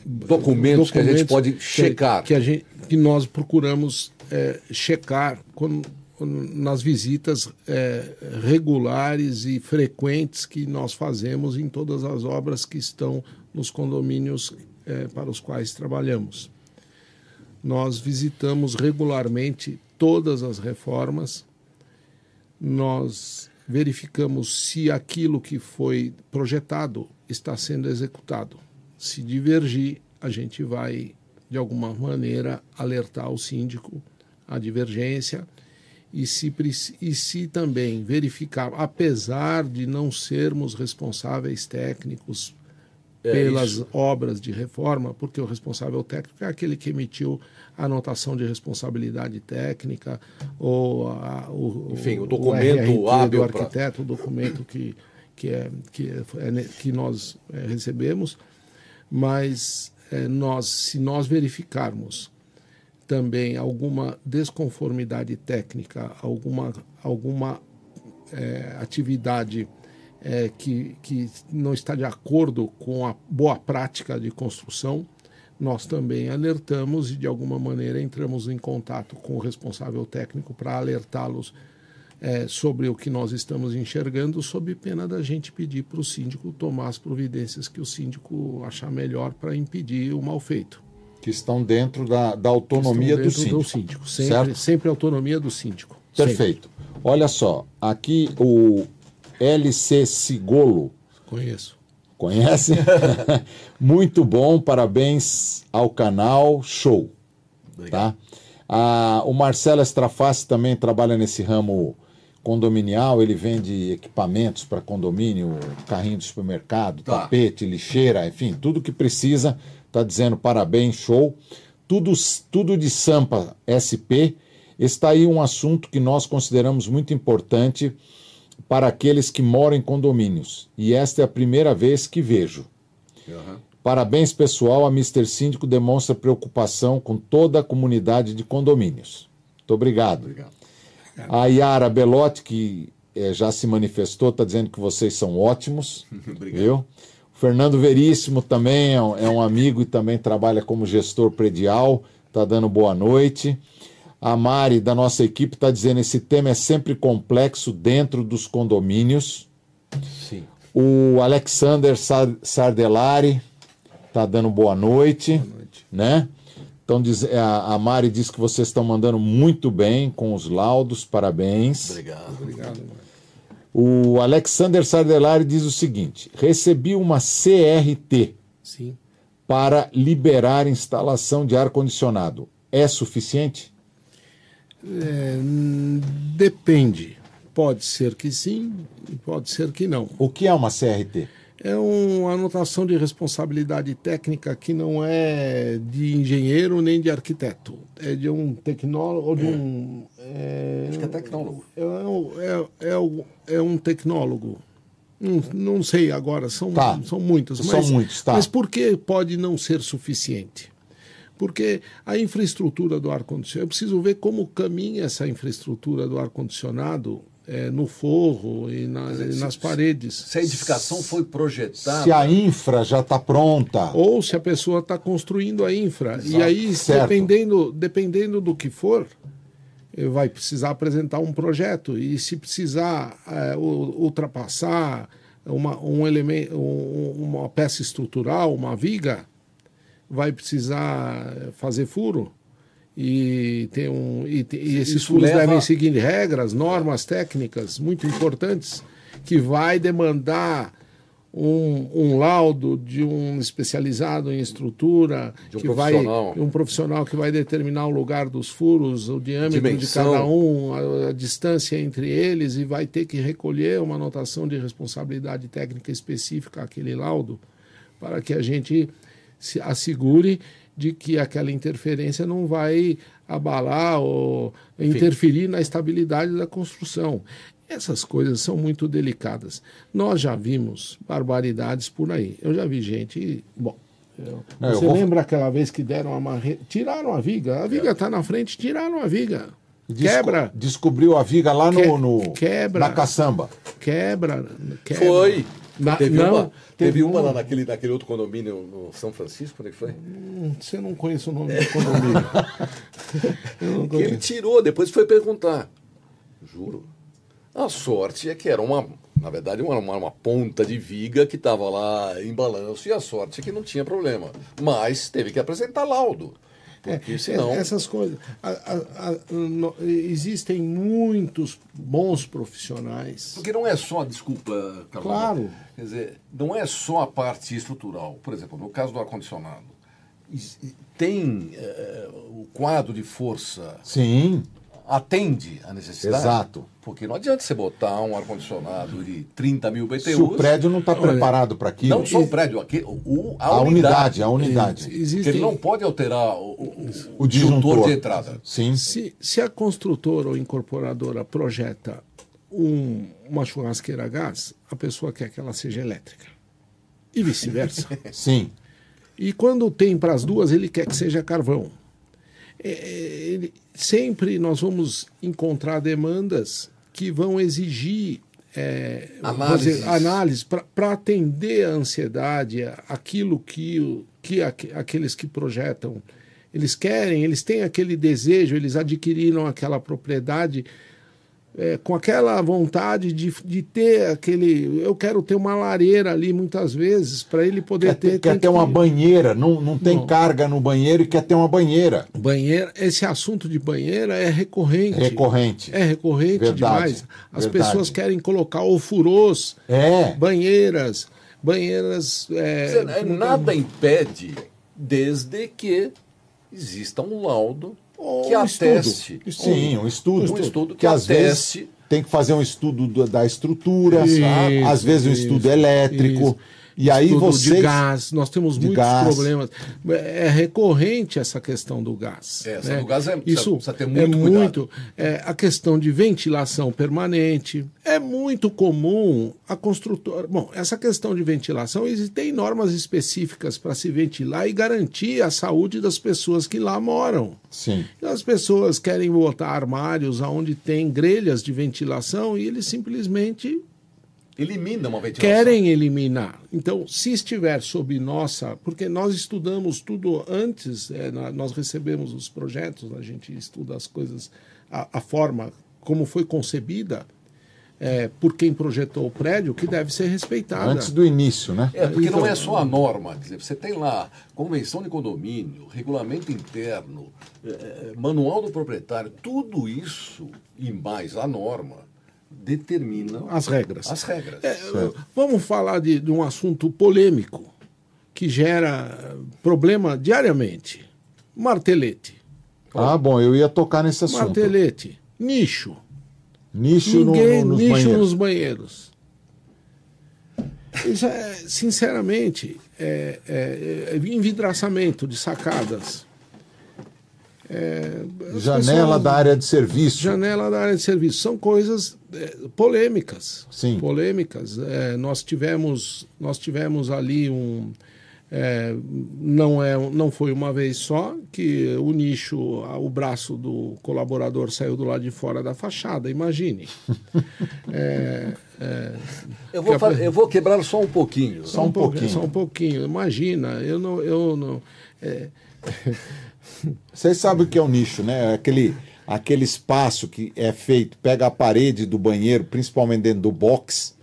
Speaker 2: Documentos, que a gente pode
Speaker 3: que-
Speaker 2: checar.
Speaker 3: que, a gente, que nós procuramos é, checar nas visitas é, regulares e frequentes que nós fazemos em todas as obras que estão nos condomínios é, para os quais trabalhamos. Nós visitamos regularmente todas as reformas, nós verificamos se aquilo que foi projetado está sendo executado. Se divergir, a gente vai, de alguma maneira, alertar o síndico a divergência e se, e se também verificar, apesar de não sermos responsáveis técnicos
Speaker 2: É
Speaker 3: pelas
Speaker 2: isso.
Speaker 3: obras de reforma, porque o responsável técnico é aquele que emitiu a anotação de responsabilidade técnica ou a, o,
Speaker 2: Enfim, o documento
Speaker 3: RRT
Speaker 2: hábil
Speaker 3: do
Speaker 2: pra-
Speaker 3: arquiteto, o documento que, que, é, que, é, é ne- que nós é, recebemos, mas é, nós, se nós verificarmos também alguma desconformidade técnica, alguma, alguma é, atividade é, que, que não está de acordo com a boa prática de construção, nós também alertamos e, de alguma maneira, entramos em contato com o responsável técnico para alertá-los é, sobre o que nós estamos enxergando, sob pena da gente pedir para o síndico tomar as providências que o síndico achar melhor para impedir o mal feito.
Speaker 1: Que estão dentro da, da autonomia
Speaker 3: Estão
Speaker 1: do
Speaker 3: dentro
Speaker 1: síndico.
Speaker 3: síndico. Sempre,
Speaker 1: certo?
Speaker 3: sempre autonomia do síndico. Sempre.
Speaker 1: Perfeito. Olha só, aqui o LC Sigolo,
Speaker 3: Conheço.
Speaker 1: conhece? Muito bom, parabéns ao canal, show. Tá? Ah, o Marcelo Estraface também trabalha nesse ramo condominial, ele vende equipamentos para condomínio, carrinho de supermercado,
Speaker 2: Tá.
Speaker 1: tapete, lixeira, enfim, tudo que precisa. Tá dizendo parabéns, show. Tudo, tudo de Sampa SP. Está aí um assunto que nós consideramos muito importante para aqueles que moram em condomínios. E esta é a primeira vez que vejo.
Speaker 2: Aham.
Speaker 1: Parabéns, pessoal. A Mr. Síndico demonstra preocupação com toda a comunidade de condomínios. Muito obrigado.
Speaker 2: Obrigado.
Speaker 1: A Yara Belotti, que eh, já se manifestou, está dizendo que vocês são ótimos.
Speaker 2: Obrigado.
Speaker 1: Viu? Fernando Veríssimo também é um, é um amigo e também trabalha como gestor predial. Está dando boa noite. A Mari, da nossa equipe, está dizendo esse tema é sempre complexo dentro dos condomínios.
Speaker 2: Sim.
Speaker 1: O Alexander Sar- Sardelari está dando boa noite, né? Então diz, a, a Mari diz que vocês estão mandando muito bem com os laudos, parabéns.
Speaker 2: Obrigado.
Speaker 3: Obrigado, mano.
Speaker 1: O Alexander Sardelari diz o seguinte: recebi uma CRT
Speaker 3: Sim.
Speaker 1: para liberar instalação de ar condicionado. É suficiente?
Speaker 3: É, hum, depende. Pode ser que sim, pode ser que não.
Speaker 1: O que é uma CRT?
Speaker 3: É uma anotação de responsabilidade técnica que não é de engenheiro nem de arquiteto. É de um tecnólogo. ou de um, é,
Speaker 2: Acho que é tecnólogo.
Speaker 3: é, um- é, é, um- é um tecnólogo. Não, não sei agora, são,
Speaker 1: Tá.
Speaker 3: são muitos.
Speaker 1: São
Speaker 3: mas,
Speaker 1: muitos, tá.
Speaker 3: Mas por que pode não ser suficiente? Porque a infraestrutura do ar-condicionado, eu preciso ver como caminha essa infraestrutura do ar-condicionado eh, no forro e, na- e nas paredes.
Speaker 2: Se a edificação foi projetada.
Speaker 1: Se a infra já está pronta.
Speaker 3: Ou se a pessoa está construindo a infra. E aí,
Speaker 1: Certo.
Speaker 3: dependendo, dependendo do que for, eh, vai precisar apresentar um projeto. E se precisar u- ultrapassar uma, um elemento, um- uma peça estrutural, uma viga, vai precisar eh, fazer furo. E, tem um, e, e esses furos
Speaker 2: leva-
Speaker 3: devem seguir regras, normas técnicas muito importantes, que vai demandar um, um laudo de um especializado em estrutura,
Speaker 2: De um
Speaker 3: que vai
Speaker 2: profissional.
Speaker 3: um profissional que vai determinar o lugar dos furos, o diâmetro de
Speaker 2: Dimensão.
Speaker 3: cada um, a, a distância entre eles e vai ter que recolher uma anotação de responsabilidade técnica específica àquele laudo para que a gente se assegure de que aquela interferência não vai abalar ou interferir na estabilidade da construção. Essas coisas são muito delicadas. Nós já vimos barbaridades por aí. Eu já vi gente. Bom,
Speaker 1: Não,
Speaker 3: você
Speaker 1: vou-
Speaker 3: lembra aquela vez que deram a marreta? Tiraram a viga. A viga está na frente, tiraram a viga.
Speaker 1: Desco-
Speaker 3: Quebra,
Speaker 1: Descobriu a viga lá no, no-
Speaker 3: quebra.
Speaker 1: na caçamba.
Speaker 3: quebra, quebra.
Speaker 2: Foi.
Speaker 3: Na-
Speaker 2: teve
Speaker 3: não,
Speaker 2: uma, teve uma
Speaker 3: uma.
Speaker 2: lá naquele, naquele outro condomínio no São Francisco, onde é que foi?
Speaker 3: Hum, Você não conhece o nome do condomínio.
Speaker 2: Que ele tirou, depois foi perguntar. Juro. A sorte é que era uma, na verdade, uma, uma, uma ponta de viga que estava lá em balanço e a sorte é que não tinha problema. Mas teve que apresentar laudo. Porque senão.
Speaker 3: É, Essas coisas. a- a- a- no- existem muitos bons profissionais.
Speaker 2: Porque não é só, desculpa,
Speaker 3: Claro.
Speaker 2: Quer dizer, não é só a parte estrutural. Por exemplo, no caso do ar-condicionado, tem eh, o quadro de força
Speaker 1: Sim,
Speaker 2: atende à necessidade.
Speaker 1: Exato.
Speaker 2: Porque não adianta você botar um ar-condicionado de 30 mil BTUs.
Speaker 1: se o prédio não está preparado para aquilo.
Speaker 2: Não só o prédio, aqui, o, a,
Speaker 1: a unidade,
Speaker 2: unidade.
Speaker 1: a unidade.
Speaker 3: Existem,
Speaker 2: ele não pode alterar o, o,
Speaker 1: O disjuntor
Speaker 2: de entrada.
Speaker 1: Sim.
Speaker 3: se, se a construtora ou incorporadora projeta um- uma churrasqueira a gás, a pessoa quer que ela seja elétrica. E vice-versa.
Speaker 1: Sim.
Speaker 3: E quando tem para as duas, ele quer que seja carvão. É, ele- sempre nós vamos encontrar demandas que vão exigir é, dizer, análise para atender a ansiedade, aquilo que, que aque- aqueles que projetam. Eles querem, eles têm aquele desejo, eles adquiriram aquela propriedade é, com aquela vontade de, de ter aquele. Eu quero ter uma lareira ali muitas vezes para ele poder
Speaker 1: quer
Speaker 3: ter.
Speaker 1: ter, quer ter uma
Speaker 3: que-
Speaker 1: banheira, não, não tem
Speaker 3: Não.
Speaker 1: carga no banheiro e quer ter uma banheira.
Speaker 3: Banheira, esse assunto de banheira é recorrente.
Speaker 1: Recorrente.
Speaker 3: É recorrente
Speaker 1: Verdade,
Speaker 3: demais. As
Speaker 1: verdade.
Speaker 3: pessoas querem colocar ofurôs,
Speaker 1: É.
Speaker 3: banheiras, banheiras. é,
Speaker 2: Nada impede, desde que exista um laudo que
Speaker 3: um
Speaker 2: ateste.
Speaker 1: Sim, um estudo.
Speaker 2: Um estudo
Speaker 1: que
Speaker 2: que
Speaker 1: às vezes tem que fazer um estudo do- da estrutura,
Speaker 3: Isso,
Speaker 1: às vezes um
Speaker 3: isso,
Speaker 1: estudo elétrico.
Speaker 3: isso.
Speaker 1: E aí
Speaker 3: estudo
Speaker 1: vocês.
Speaker 3: de gás, nós temos
Speaker 1: de
Speaker 3: muitos
Speaker 1: gás.
Speaker 3: problemas. É recorrente essa questão do gás.
Speaker 2: É, essa
Speaker 3: né?
Speaker 2: do gás é- precisa-
Speaker 3: Isso
Speaker 2: precisa ter
Speaker 3: é
Speaker 2: muito cuidado.
Speaker 3: muito. é, a questão de ventilação permanente é muito comum a construtora. Bom, essa questão de ventilação existem normas específicas para se ventilar e garantir a saúde das pessoas que lá moram.
Speaker 1: Sim.
Speaker 3: As pessoas querem botar armários onde tem grelhas de ventilação e eles simplesmente
Speaker 2: Elimina uma ventilação.
Speaker 3: querem eliminar. Então, se estiver sob nossa. Porque nós estudamos tudo antes, é, na- nós recebemos os projetos, a gente estuda as coisas, a, a forma como foi concebida é, por quem projetou o prédio, que deve ser respeitada.
Speaker 1: Antes do início, né?
Speaker 2: É, porque não
Speaker 3: Então-
Speaker 2: é só a norma. Quer dizer, você tem lá convenção de condomínio, regulamento interno, eh, eh, manual do proprietário, tudo isso e mais a norma determinam
Speaker 3: As regras.
Speaker 2: as regras.
Speaker 3: É, vamos falar de, de um assunto polêmico que gera problema diariamente. Martelete.
Speaker 1: Ah, bom, eu ia tocar nesse assunto.
Speaker 3: Martelete. Nicho.
Speaker 1: Nicho no-
Speaker 3: Ninguém,
Speaker 1: no, nos
Speaker 3: nicho
Speaker 1: banheiros.
Speaker 3: nos banheiros. Isso é, sinceramente, é, é, é envidraçamento de sacadas. É,
Speaker 1: Janela
Speaker 3: pessoas-
Speaker 1: da área de serviço.
Speaker 3: Janela da área de serviço. São coisas é, polêmicas.
Speaker 1: Sim.
Speaker 3: Polêmicas. É, nós, tivemos, nós tivemos ali um. é, não, é, não foi uma vez só que o nicho, a- o braço do colaborador saiu do lado de fora da fachada, imagine. É, é,
Speaker 2: Eu, vou, fa- eu vou quebrar só um pouquinho.
Speaker 1: Só um
Speaker 3: pouco-
Speaker 1: pouquinho.
Speaker 3: Só um pouquinho. Imagina, eu não. Eu não é,
Speaker 1: Vocês sabem o que é o nicho, né? É Aquele, aquele espaço que é feito, pega a parede do banheiro, principalmente dentro do box,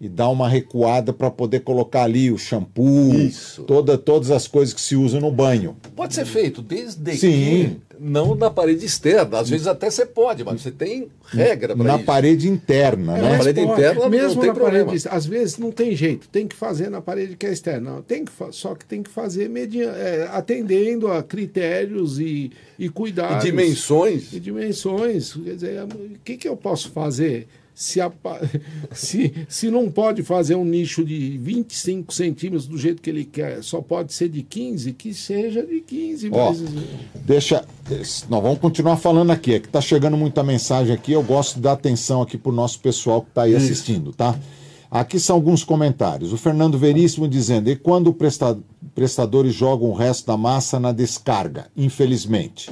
Speaker 1: e dá uma recuada para poder colocar ali o shampoo,
Speaker 2: Isso.
Speaker 1: toda, todas as coisas que se usam no banho.
Speaker 2: Pode ser feito desde
Speaker 1: Sim.
Speaker 2: que não na parede externa. Às vezes até você pode, mas você tem regra para
Speaker 1: Na
Speaker 2: isso.
Speaker 1: parede interna,
Speaker 3: É,
Speaker 1: né?
Speaker 3: mas
Speaker 2: parede
Speaker 3: pode.
Speaker 2: interna não
Speaker 3: mesmo
Speaker 2: tem
Speaker 3: na
Speaker 2: problema.
Speaker 3: parede, às vezes não tem jeito, tem que fazer na parede que é externa. Não, tem que só que tem que fazer media, é, atendendo a critérios e, e
Speaker 2: E
Speaker 3: cuidados.
Speaker 2: dimensões.
Speaker 3: E dimensões. Quer dizer, o que, que eu posso fazer? Se, a se, se não pode fazer um nicho de 25 centímetros do jeito que ele quer, só pode ser de 15, que seja de 15.
Speaker 1: Ó,
Speaker 3: mas,
Speaker 1: Deixa. Nós vamos continuar falando aqui. É que tá chegando muita mensagem aqui. Eu gosto de dar atenção aqui pro nosso pessoal que está aí assistindo, tá? Aqui são alguns comentários. O Fernando Veríssimo dizendo: e quando o presta- prestadores jogam o resto da massa na descarga? Infelizmente.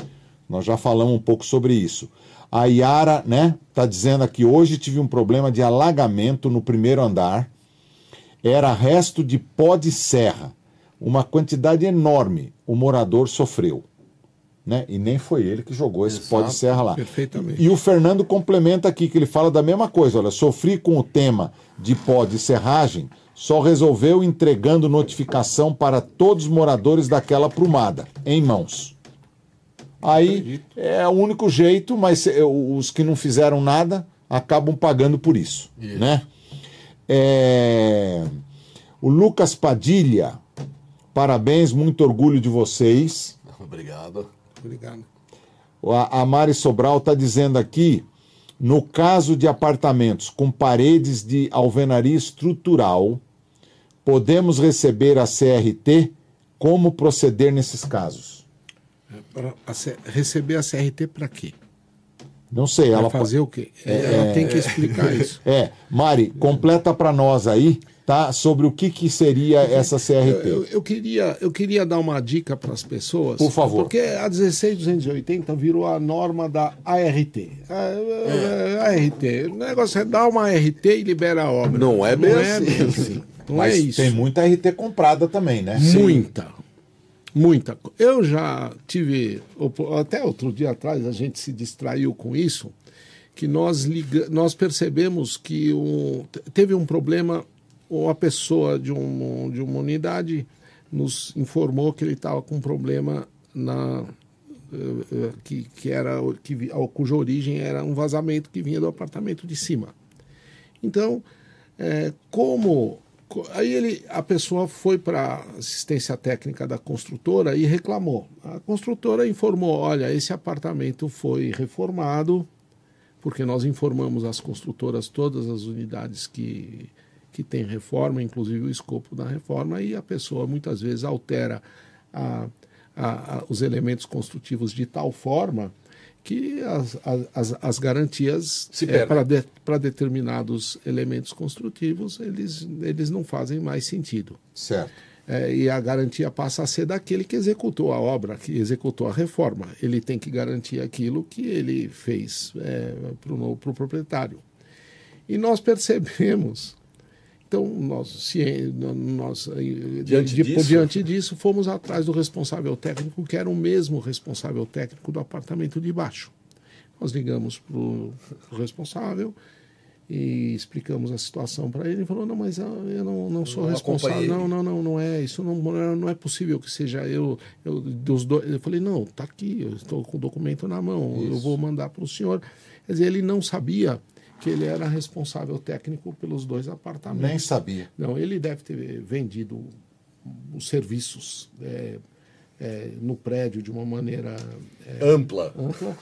Speaker 1: Nós já falamos um pouco sobre isso. A Yara, né, tá dizendo aqui: hoje tive um problema de alagamento no primeiro andar. Era resto de pó de serra. Uma quantidade enorme. O morador sofreu né? E nem foi ele que jogou esse pó de
Speaker 2: Exato.
Speaker 1: serra lá.
Speaker 3: Perfeitamente.
Speaker 1: E o Fernando complementa aqui que ele fala da mesma coisa. Olha, sofri com o tema de pó de serragem, só resolveu entregando notificação para todos os moradores daquela prumada, em mãos. Aí é o único jeito, mas os que não fizeram nada acabam pagando por isso,
Speaker 2: Isso.
Speaker 1: né? É, O Lucas Padilha, parabéns, muito orgulho de vocês.
Speaker 2: Obrigado.
Speaker 3: Obrigado.
Speaker 1: A, a Mari Sobral está dizendo aqui, no caso de apartamentos com paredes de alvenaria estrutural, podemos receber a CRT? Como proceder nesses casos?
Speaker 3: Pra a receber a CRT para quê?
Speaker 1: Não sei,
Speaker 3: Vai
Speaker 1: ela
Speaker 3: fazer o quê? Ela tem que explicar isso.
Speaker 1: É, Mari, completa para nós aí, tá? Sobre o que, que seria essa CRT.
Speaker 3: Eu, eu queria, eu queria dar uma dica para as pessoas.
Speaker 1: Por favor.
Speaker 3: Porque a 16280 virou a norma da ART. A, a- ART. O negócio é dar uma ART e libera a obra.
Speaker 2: Não é bem
Speaker 3: Não é
Speaker 2: assim.
Speaker 3: bem assim. Não
Speaker 1: Mas
Speaker 3: é isso.
Speaker 1: tem muita RT comprada também, né?
Speaker 3: Muita. Muita. Eu já tive, até outro dia atrás, a gente se distraiu com isso, que nós, liga, nós percebemos que um, teve um problema, uma pessoa de, um, de uma unidade nos informou que ele estava com um problema na que, que era que, cuja origem era um vazamento que vinha do apartamento de cima. Então, é, como aí ele, a pessoa foi para assistência técnica da construtora e reclamou. A construtora informou: olha, esse apartamento foi reformado, porque nós informamos as construtoras todas as unidades que que tem reforma, inclusive o escopo da reforma, e a pessoa muitas vezes altera a, a, a, os elementos construtivos de tal forma que as, as, as garantias é, para de, determinados elementos construtivos eles, eles não fazem mais sentido.
Speaker 1: Certo.
Speaker 3: É, e a garantia passa a ser daquele que executou a obra, que executou a reforma. Ele tem que garantir aquilo que ele fez é, para o pro proprietário. E nós percebemos então, nós, se, nós diante, de, disso? diante disso, fomos atrás do responsável técnico, que era o mesmo responsável técnico do apartamento de baixo. Nós ligamos para o responsável e explicamos a situação para ele. Ele falou: Não, mas eu não, não sou não responsável. Não, não, não, não é. Isso não, não é possível que seja eu. eu dos dois. Eu falei: Não, está aqui, eu estou com o documento na mão, Isso. eu vou mandar para o senhor. Quer dizer, ele não sabia que ele era responsável técnico pelos dois apartamentos.
Speaker 1: Nem sabia.
Speaker 3: Não, ele deve ter vendido os serviços é, é, no prédio de uma maneira
Speaker 2: é, ampla.
Speaker 3: ampla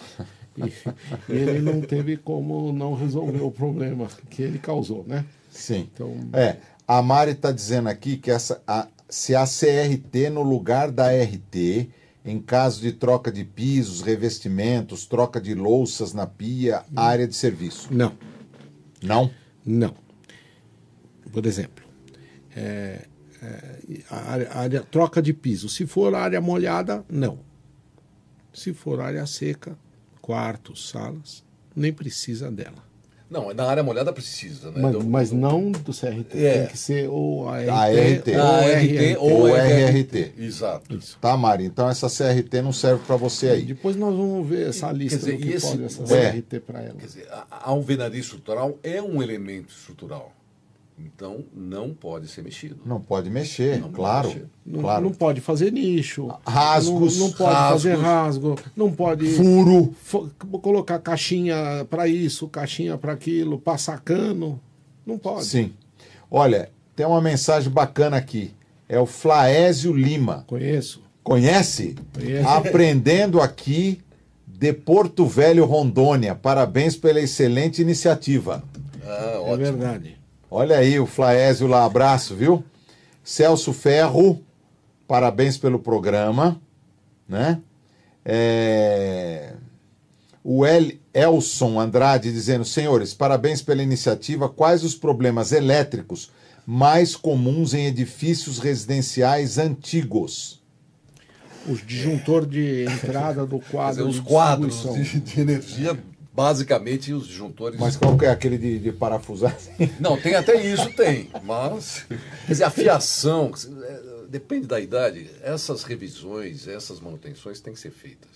Speaker 3: e, e, ele não teve como não resolver o problema que ele causou, né?
Speaker 1: Sim. Então, é, a Mari está dizendo aqui que essa, a, se a CRT no lugar da RT em caso de troca de pisos, revestimentos, troca de louças na pia, área de serviço?
Speaker 3: Não.
Speaker 1: Não?
Speaker 3: Não. Por exemplo, é, é, a, área, área, troca de piso. Se for área molhada, não. Se for área seca, quartos, salas, nem precisa dela.
Speaker 2: Não, na área molhada precisa, né?
Speaker 3: Mas, do, mas do... não do CRT. É. Tem que ser ou a RT, a
Speaker 1: RT.
Speaker 3: ou,
Speaker 1: ou, RRT.
Speaker 2: Exato.
Speaker 1: Isso. Tá, Mari? Então essa CRT não serve para você aí.
Speaker 3: Depois nós vamos ver essa lista dizer, do que esse, pode essa é. CRT para ela.
Speaker 2: Quer dizer, a, a alvenaria estrutural é um elemento estrutural. Então não pode ser mexido.
Speaker 1: Não pode mexer, não claro. Pode mexer.
Speaker 3: Não,
Speaker 1: claro.
Speaker 3: não pode fazer nicho.
Speaker 1: Rasgos.
Speaker 3: Não, não pode rasgos, fazer rasgo. Não pode.
Speaker 1: Furo.
Speaker 3: Colocar caixinha para isso, caixinha para aquilo, passar cano. Não pode.
Speaker 1: Sim. Olha, tem uma mensagem bacana aqui. É o Flaésio Lima.
Speaker 3: Conheço.
Speaker 1: Conhece? Conheço. Aprendendo aqui de Porto Velho, Rondônia. Parabéns pela excelente iniciativa.
Speaker 3: Ah, é verdade.
Speaker 1: Olha aí o Flaésio lá, abraço, viu? Celso Ferro, parabéns pelo programa, né? É... O El Elson Andrade dizendo, senhores, parabéns pela iniciativa. Quais os problemas elétricos mais comuns em edifícios residenciais antigos?
Speaker 3: O disjuntor de entrada do quadro.
Speaker 2: Dizer, os quadros de, de energia basicamente os disjuntores.
Speaker 1: Mas qual que é aquele de, de parafusar?
Speaker 2: Não, tem até isso, tem. Mas, quer dizer, a fiação, é, depende da idade, essas revisões, essas manutenções têm que ser feitas.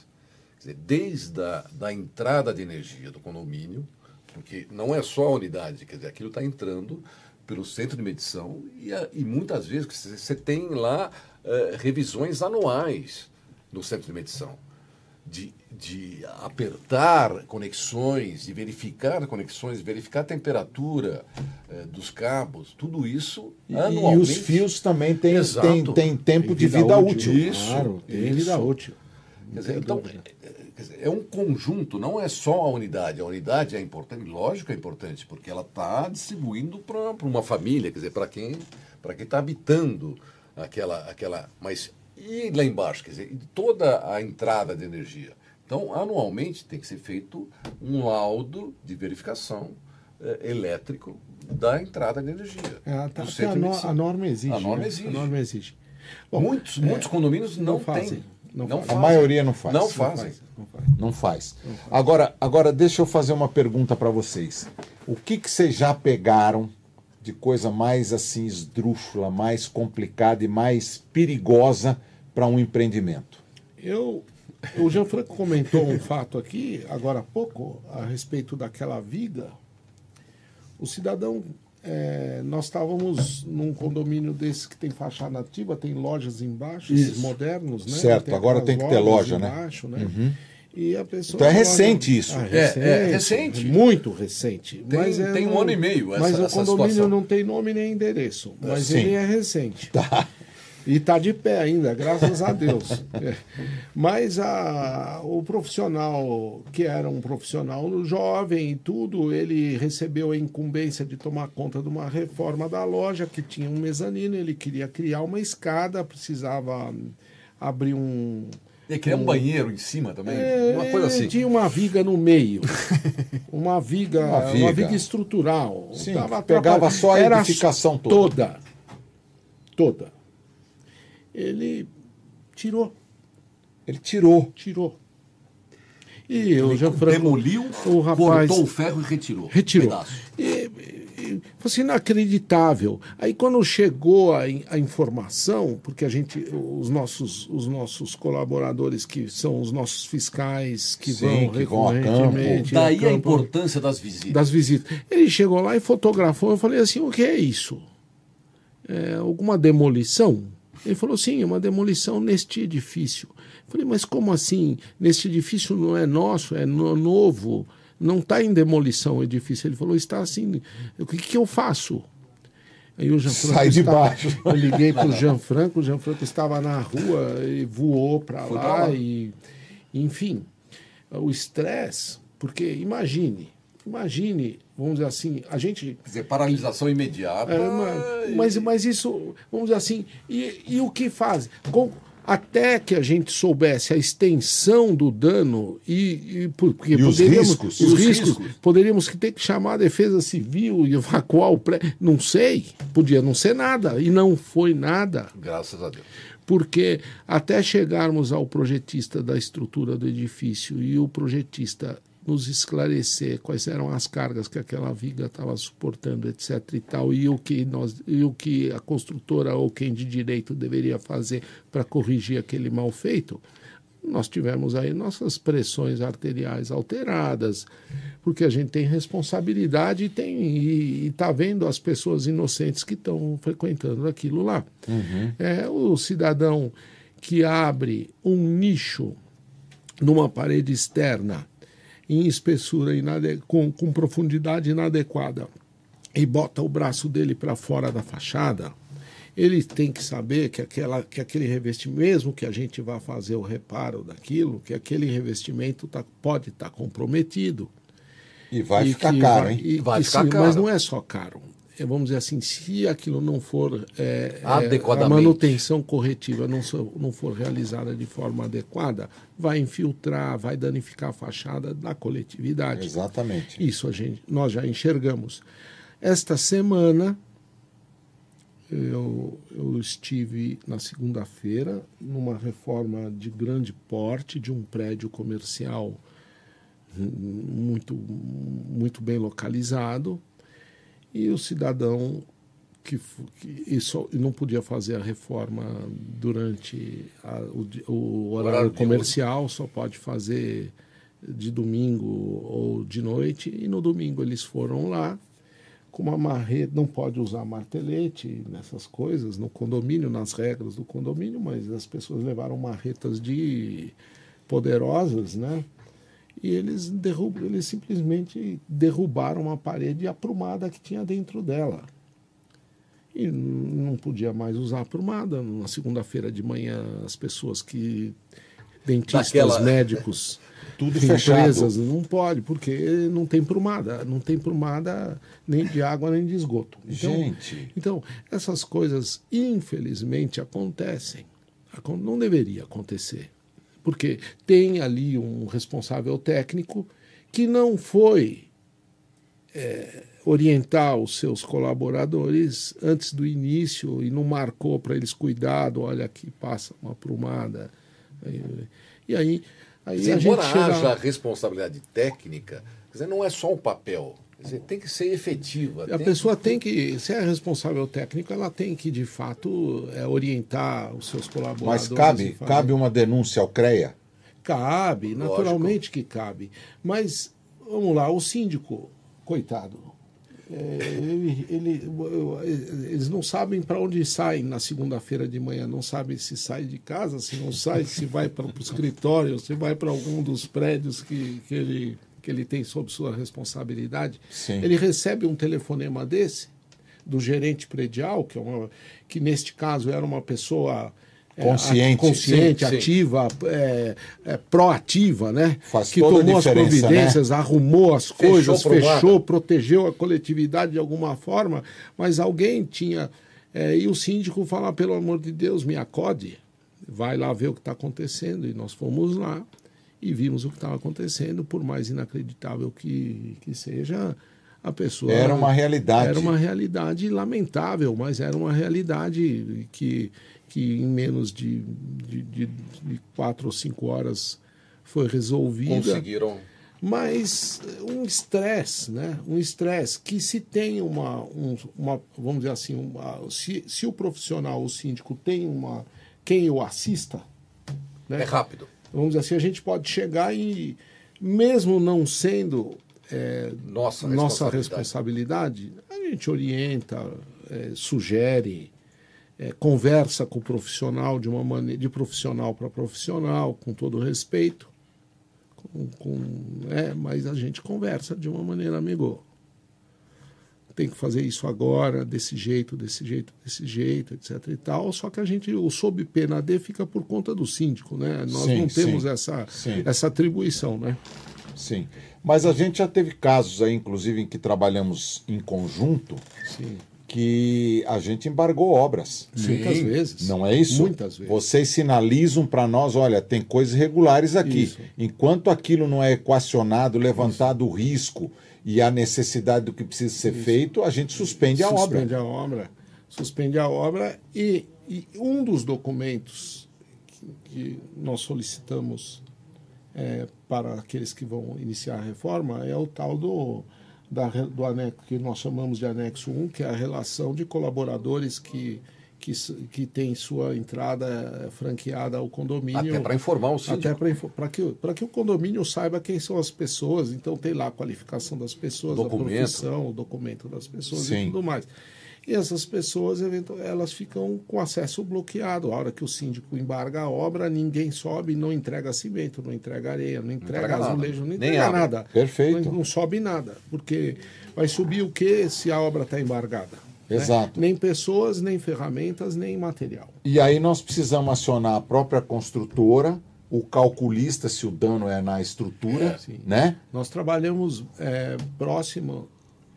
Speaker 2: Quer dizer, desde a da entrada de energia do condomínio, porque não é só a unidade, quer dizer, aquilo está entrando pelo centro de medição e, e muitas vezes você tem lá uh, revisões anuais no centro de medição de, de apertar conexões, de verificar conexões, verificar a temperatura eh, dos cabos, tudo isso
Speaker 1: e, anualmente. E os fios também têm tem, tem tempo tem de vida útil.
Speaker 3: útil. Isso, claro, tem isso. vida útil.
Speaker 2: Quer dizer, então, é, dizer, é um conjunto, não é só a unidade. A unidade é importante, lógico que é importante, porque ela está distribuindo para uma família, quer dizer, para quem para quem está habitando aquela, aquela. Mas e lá embaixo, quer dizer, toda a entrada de energia. Então, anualmente tem que ser feito um laudo de verificação eh, elétrico da entrada de energia.
Speaker 3: É, tá, a, no, a, norma exige.
Speaker 2: A norma exige.
Speaker 3: Né? A norma exige.
Speaker 2: Bom, muitos, é, muitos condomínios não, não fazem. Têm.
Speaker 1: Não, não. A maioria não faz.
Speaker 2: Não fazem.
Speaker 1: Não faz. Não faz. Não faz. Agora, agora, deixa eu fazer uma pergunta para vocês. O que, que vocês já pegaram de coisa mais assim esdrúxula, mais complicada e mais perigosa para um empreendimento?
Speaker 3: Eu o Gianfranco comentou um fato aqui, agora há pouco, a respeito daquela viga. O cidadão, é, nós estávamos num condomínio desse que tem fachada ativa, tem lojas embaixo, esses modernos, né?
Speaker 1: Certo, agora tem que ter loja, né?
Speaker 3: embaixo, né? E a pessoa
Speaker 1: Então é recente isso.
Speaker 3: Ah,
Speaker 2: É, é recente.
Speaker 3: Muito recente.
Speaker 2: Tem-
Speaker 3: mas é
Speaker 2: tem um
Speaker 3: no-
Speaker 2: ano e meio essa-
Speaker 3: Mas o condomínio
Speaker 2: situação.
Speaker 3: não tem nome nem endereço. Mas
Speaker 1: sim.
Speaker 3: ele é recente.
Speaker 1: Tá.
Speaker 3: E está de pé ainda, graças a Deus. É. Mas a, o profissional, que era um profissional jovem e tudo, ele recebeu a incumbência de tomar conta de uma reforma da loja, que tinha um mezanino, ele queria criar uma escada, precisava abrir um.
Speaker 2: Ele queria um banheiro em cima também,
Speaker 3: É,
Speaker 2: uma coisa assim.
Speaker 3: Tinha uma viga no meio. Uma viga,
Speaker 1: Uma
Speaker 3: uma
Speaker 1: viga.
Speaker 3: viga, estrutural.
Speaker 1: Sim,
Speaker 3: Tava
Speaker 1: pegava só a edificação toda.
Speaker 3: Toda. Toda. Ele tirou,
Speaker 1: Ele tirou.
Speaker 3: tirou. E o Gianfranco...
Speaker 2: Demoliu,
Speaker 3: o rapaz
Speaker 2: cortou o ferro e retirou.
Speaker 3: retirou.
Speaker 2: Um.
Speaker 3: E, e, assim, inacreditável. Aí quando chegou a, a informação, porque a gente, os nossos, os nossos colaboradores, que são os nossos fiscais, que
Speaker 1: Sim,
Speaker 3: vão
Speaker 1: que vão a campo.
Speaker 3: recorrentemente
Speaker 2: Daí a
Speaker 3: campo,
Speaker 2: importância das visitas.
Speaker 3: das visitas. Ele chegou lá e fotografou. Eu falei assim: o que é isso? É alguma demolição? Ele falou: sim, é uma demolição neste edifício. Eu falei: mas como assim? Neste edifício não é nosso, é no- novo, não está em demolição o edifício. Ele falou: está assim. O que, que eu faço? Aí o Gianfranco
Speaker 1: Sai de
Speaker 3: estava-
Speaker 1: baixo.
Speaker 3: Eu liguei para o Gianfranco, o Gianfranco estava na rua e voou para lá,
Speaker 2: pra lá.
Speaker 3: e enfim, o estresse, porque imagine, imagine, vamos dizer assim, a gente
Speaker 2: Quer dizer, paralisação imediata.
Speaker 3: é, ma- mas, mas isso, vamos dizer assim, e, e o que faz? Com- até que a gente soubesse a extensão do dano e, e por- porque
Speaker 1: E os
Speaker 3: poderíamos,
Speaker 1: riscos?
Speaker 3: os
Speaker 2: Os
Speaker 3: riscos,
Speaker 2: riscos.
Speaker 3: poderíamos ter que chamar a defesa civil e evacuar o prédio, não sei, podia não ser nada e não foi nada
Speaker 2: Graças a Deus.
Speaker 3: porque até chegarmos ao projetista da estrutura do edifício e o projetista nos esclarecer quais eram as cargas que aquela viga estava suportando, etc. e tal, e o que nós, e o que a construtora ou quem de direito deveria fazer para corrigir aquele mal feito, nós tivemos aí nossas pressões arteriais alteradas, porque a gente tem responsabilidade e tem e está vendo as pessoas inocentes que estão frequentando aquilo lá. É o cidadão que abre um nicho numa parede externa em espessura inade- com, com profundidade inadequada e bota o braço dele para fora da fachada, ele tem que saber que, aquela, que aquele revestimento, mesmo que a gente vá fazer o reparo daquilo, que aquele revestimento tá, pode estar comprometido.
Speaker 1: E vai
Speaker 3: E
Speaker 1: ficar caro,
Speaker 3: vai-
Speaker 1: hein?
Speaker 3: e-
Speaker 2: Vai
Speaker 3: e
Speaker 2: ficar
Speaker 3: sim,
Speaker 2: caro.
Speaker 3: Mas não é só caro. É, vamos dizer assim, se aquilo não for. é, é,
Speaker 2: Adequadamente.
Speaker 3: a manutenção corretiva não, so- não for realizada de forma adequada, vai infiltrar, vai danificar a fachada da coletividade.
Speaker 1: Exatamente.
Speaker 3: Isso a gente, nós já enxergamos. Esta semana eu, eu estive na segunda-feira numa reforma de grande porte de um prédio comercial hum, muito, muito bem localizado e o cidadão que, que isso não podia fazer a reforma durante a- o, o horário
Speaker 2: Horário
Speaker 3: comercial, só pode fazer de domingo ou de noite, e no domingo eles foram lá com uma marreta, não pode usar martelete nessas coisas no condomínio, nas regras do condomínio, mas as pessoas levaram marretas de poderosas, né? E eles derrubam, eles simplesmente derrubaram uma parede aprumada que tinha dentro dela. E não podia mais usar aprumada. Na segunda-feira de manhã, as pessoas que. dentistas,
Speaker 2: Daquela-
Speaker 3: médicos,
Speaker 1: Tudo
Speaker 3: empresas,
Speaker 1: fechado.
Speaker 3: não pode, porque não tem prumada. Não tem prumada nem de água nem de esgoto. Então,
Speaker 1: Gente.
Speaker 3: então essas coisas, infelizmente, acontecem. Acon- Não deveria acontecer. Porque tem ali um responsável técnico que não foi é, orientar os seus colaboradores antes do início e não marcou para eles cuidado, olha aqui passa uma prumada. E- E aí, aí a gente
Speaker 2: embora
Speaker 3: chega...
Speaker 2: haja responsabilidade técnica, quer dizer, não é só um papel. Quer dizer, tem que ser efetiva.
Speaker 3: A
Speaker 2: tem
Speaker 3: pessoa tem que, se é responsável técnico, ela tem que, de fato, é, orientar os seus colaboradores.
Speaker 1: Mas cabe,
Speaker 3: fazer-
Speaker 1: cabe uma denúncia ao CREA?
Speaker 3: Cabe, naturalmente que cabe. Mas, vamos lá, o síndico, coitado, é, ele, ele, eles não sabem para onde saem na segunda-feira de manhã, não sabem se sai de casa, se não sai, se vai para o escritório, se vai para algum dos prédios que, que, ele, que ele tem sob sua responsabilidade.
Speaker 1: Sim.
Speaker 3: Ele recebe um telefonema desse, do gerente predial, que, é uma, que neste caso era uma pessoa
Speaker 1: consciente,
Speaker 3: é, consciente
Speaker 1: sim,
Speaker 3: ativa, é, é, proativa, né?
Speaker 1: Faz
Speaker 3: que tomou as
Speaker 1: diferença,
Speaker 3: providências,
Speaker 1: né?
Speaker 3: arrumou as
Speaker 2: Fechou
Speaker 3: coisas, fechou, protegeu a coletividade de alguma forma, mas alguém tinha. é, e o síndico fala, pelo amor de Deus, me acode, vai lá ver o que está acontecendo. E nós fomos lá e vimos o que estava acontecendo, por mais inacreditável que, que seja, a pessoa.
Speaker 1: Era uma realidade.
Speaker 3: Era uma realidade lamentável, mas era uma realidade que, que em menos de, de, de, de quatro ou cinco horas foi resolvida.
Speaker 2: Conseguiram.
Speaker 3: Mas um estresse, né? Um estresse que se tem uma, um- uma vamos dizer assim, uma, se, se o profissional, o síndico tem uma quem o assista, né?
Speaker 2: É rápido.
Speaker 3: Vamos dizer assim, a gente pode chegar e mesmo não sendo é,
Speaker 2: Nossa,
Speaker 3: nossa
Speaker 2: responsabilidade.
Speaker 3: responsabilidade, a gente orienta, é, sugere, é, conversa com o profissional de uma maneira de profissional para profissional, com todo respeito, com, com- é, mas a gente conversa de uma maneira amigo. Tem que fazer isso agora, desse jeito, desse jeito, desse jeito, etc. e tal. Só que a gente, o sob pena D fica por conta do síndico, né? Nós
Speaker 1: Sim,
Speaker 3: não temos
Speaker 1: sim,
Speaker 3: essa,
Speaker 1: sim.
Speaker 3: essa atribuição, né?
Speaker 1: Sim. Mas a gente já teve casos aí, inclusive, em que trabalhamos em conjunto,
Speaker 3: Sim.
Speaker 1: que a gente embargou obras.
Speaker 3: Muitas vezes.
Speaker 1: Não é isso?
Speaker 3: Muitas vezes.
Speaker 1: Vocês sinalizam para nós, olha, tem coisas irregulares aqui.
Speaker 3: Isso.
Speaker 1: Enquanto aquilo não é equacionado, levantado o risco e a necessidade do que precisa ser feito, a gente suspende a obra.
Speaker 3: Suspende a obra. Suspende a obra e, e um dos documentos que, que nós solicitamos é, para aqueles que vão iniciar a reforma é o tal do, da, do anexo, que nós chamamos de anexo 1, que é a relação de colaboradores que, que, que tem sua entrada eh, franqueada ao condomínio.
Speaker 2: Até para informar o síndico.
Speaker 3: Até para que, pra que o condomínio saiba quem são as pessoas, então tem lá a qualificação das pessoas,
Speaker 2: Documento.
Speaker 3: a profissão, o documento das pessoas
Speaker 1: Sim.
Speaker 3: e tudo mais. E essas pessoas, elas ficam com acesso bloqueado. A hora que o síndico embarga a obra, ninguém sobe, não entrega cimento, não entrega areia, não entrega,
Speaker 2: entrega nada.
Speaker 3: azulejo, não
Speaker 2: Nem
Speaker 3: entrega
Speaker 2: abre.
Speaker 3: nada.
Speaker 1: Perfeito.
Speaker 3: Não, não sobe nada, porque vai subir o que se a obra está embargada? Né?
Speaker 1: Exato.
Speaker 3: Nem pessoas, nem ferramentas, nem material.
Speaker 1: E aí nós precisamos acionar a própria construtora, o calculista, se o dano é na estrutura,
Speaker 3: Sim.
Speaker 1: né?
Speaker 3: Nós trabalhamos é, próximo,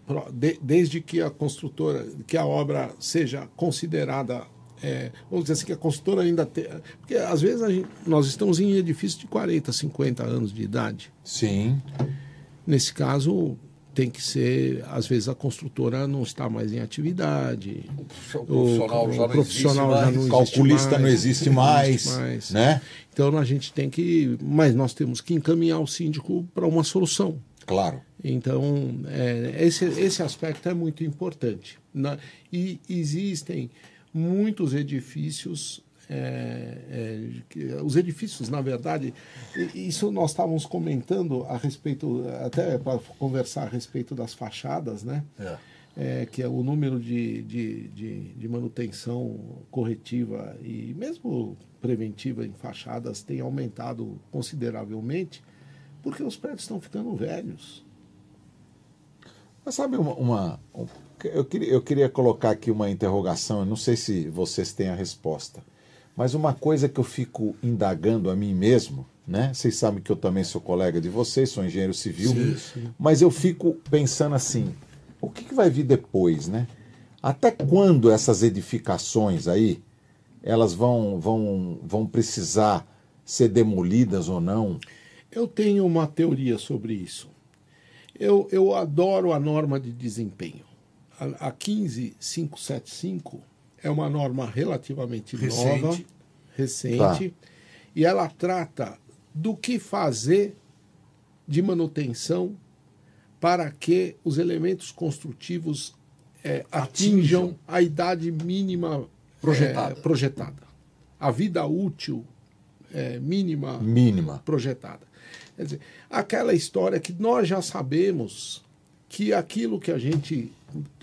Speaker 3: pró- de- desde que a construtora, que a obra seja considerada, é, vamos dizer assim, que a construtora ainda tem. Porque às vezes gente- nós estamos em edifícios de 40, 50 anos de idade.
Speaker 1: Sim.
Speaker 3: Nesse caso, tem que ser, às vezes a construtora não está mais em atividade.
Speaker 2: O profissional já não
Speaker 3: profissional já
Speaker 2: mais.
Speaker 3: não
Speaker 1: O
Speaker 3: existe
Speaker 1: calculista
Speaker 3: mais,
Speaker 1: não existe mais,
Speaker 3: mais.
Speaker 1: né?
Speaker 3: Então a gente tem que, mas nós temos que encaminhar o síndico para uma solução.
Speaker 1: Claro.
Speaker 3: Então, é, esse, esse aspecto é muito importante. Na- e existem muitos edifícios. É, é, os edifícios, na verdade, isso nós estávamos comentando a respeito, até para conversar a respeito das fachadas, né?
Speaker 2: É.
Speaker 3: É, que é o número de, de, de, de manutenção corretiva e mesmo preventiva em fachadas tem aumentado consideravelmente, porque os prédios estão ficando velhos.
Speaker 1: Mas sabe uma. uma- um- eu, queria, eu queria colocar aqui uma interrogação, eu não sei se vocês têm a resposta. Mas uma coisa que eu fico indagando a mim mesmo, né? Vocês sabem que eu também sou colega de vocês, sou engenheiro civil,
Speaker 3: Sim, sim.
Speaker 1: mas eu fico pensando assim, o que, que vai vir depois, né? Até quando essas edificações aí, elas vão, vão, vão precisar ser demolidas ou não?
Speaker 3: Eu tenho uma teoria sobre isso. Eu, eu adoro a norma de desempenho. A, a 15575 é uma norma relativamente
Speaker 2: Recente.
Speaker 3: nova, recente, e ela trata do que fazer de manutenção para que os elementos construtivos eh, atinjam
Speaker 2: Atinjam.
Speaker 3: a idade mínima eh,
Speaker 2: Projetada.
Speaker 3: projetada. A vida útil é, mínima
Speaker 1: Mínima.
Speaker 3: projetada. Quer dizer, aquela história que nós já sabemos que aquilo que a gente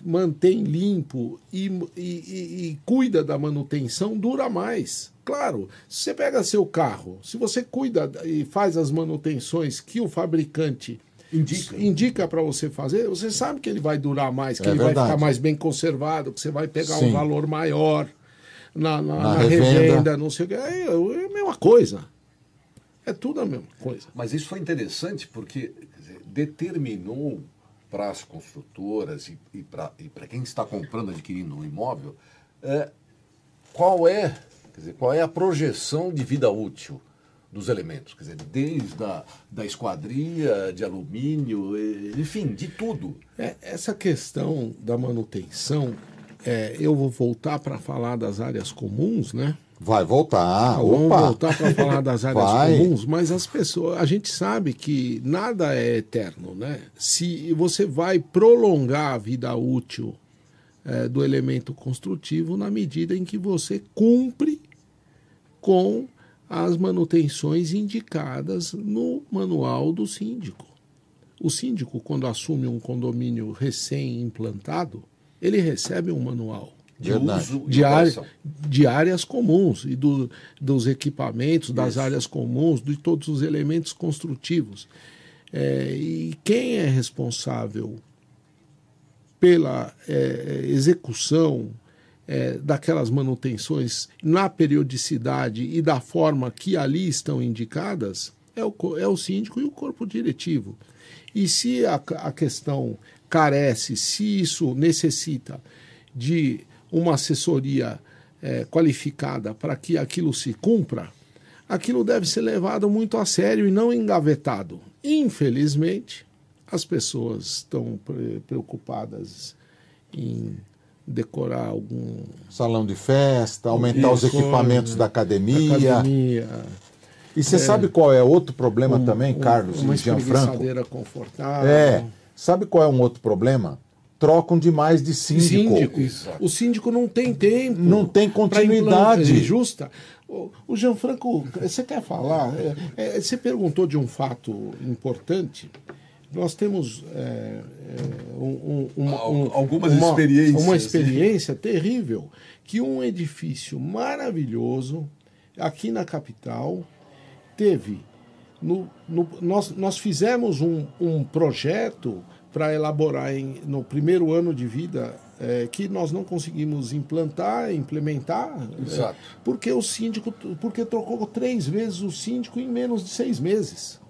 Speaker 3: mantém limpo e, e, e, e cuida da manutenção dura mais. Claro, se você pega seu carro, se você cuida e faz as manutenções que o fabricante
Speaker 2: Indica.
Speaker 3: indica para você fazer, você sabe que ele vai durar mais, que
Speaker 1: É
Speaker 3: ele vai
Speaker 1: verdade.
Speaker 3: ficar mais bem conservado, que você vai pegar
Speaker 1: Sim.
Speaker 3: um valor maior na, na,
Speaker 1: Na
Speaker 3: na
Speaker 1: revenda.
Speaker 3: revenda. não sei o que. É, é a mesma coisa. É tudo a mesma coisa.
Speaker 2: Mas isso foi interessante porque quer dizer, determinou para as construtoras e, e para quem está comprando, adquirindo um imóvel, é, qual é dizer, qual é a projeção de vida útil dos elementos, quer dizer, desde a da esquadria de alumínio, enfim, de tudo.
Speaker 3: É, essa questão da manutenção, é, eu vou voltar para falar das áreas comuns, né?
Speaker 1: Vai voltar.
Speaker 3: Vamos
Speaker 1: Opa.
Speaker 3: voltar para falar das áreas
Speaker 1: Vai.
Speaker 3: comuns, mas as pessoas, a gente sabe que nada é eterno, né? Se você vai prolongar a vida útil eh, do elemento construtivo na medida em que você cumpre com as manutenções indicadas no manual do síndico. O síndico, quando assume um condomínio recém-implantado, ele recebe um manual
Speaker 2: De
Speaker 1: Verdade.
Speaker 2: uso
Speaker 3: de, área- de áreas comuns e do- dos equipamentos, das
Speaker 2: Isso.
Speaker 3: áreas comuns, de todos os elementos construtivos. É, e quem é responsável pela é, execução é, daquelas manutenções na periodicidade e da forma que ali estão indicadas é o, é o síndico e o corpo diretivo. E se a, a questão carece, se isso necessita de uma assessoria eh, qualificada para que aquilo se cumpra, aquilo deve ser levado muito a sério e não engavetado. Infelizmente, as pessoas estão pre- preocupadas em decorar algum
Speaker 1: Salão de festa, aumentar os equipamentos da academia.
Speaker 3: academia,
Speaker 1: E você sabe qual é outro problema também,
Speaker 3: um-
Speaker 1: Carlos
Speaker 3: uma
Speaker 1: e Gianfranco?
Speaker 3: confortável.
Speaker 1: É. Sabe qual é um outro problema? Trocam demais de síndico.
Speaker 3: Síndico. O síndico não tem tempo.
Speaker 1: Não tem continuidade.
Speaker 3: implantar- Justa. O, Gianfranco, você quer falar? É, é, você perguntou de um fato importante. Nós temos é, é, um- um- um-
Speaker 2: algumas
Speaker 3: uma-
Speaker 2: experiências.
Speaker 3: Uma experiência terrível que um edifício maravilhoso aqui na capital teve. No, no- nós, nós fizemos um, um projeto para elaborar em, no primeiro ano de vida eh, que nós não conseguimos implantar, implementar,
Speaker 2: Exato.
Speaker 3: porque o síndico, porque trocou três vezes o síndico em menos de seis meses.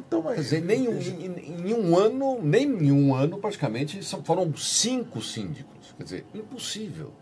Speaker 1: Então,
Speaker 2: Quer dizer, nem um- em, em um ano, nem em um ano, praticamente, são- foram cinco síndicos. Quer dizer, impossível.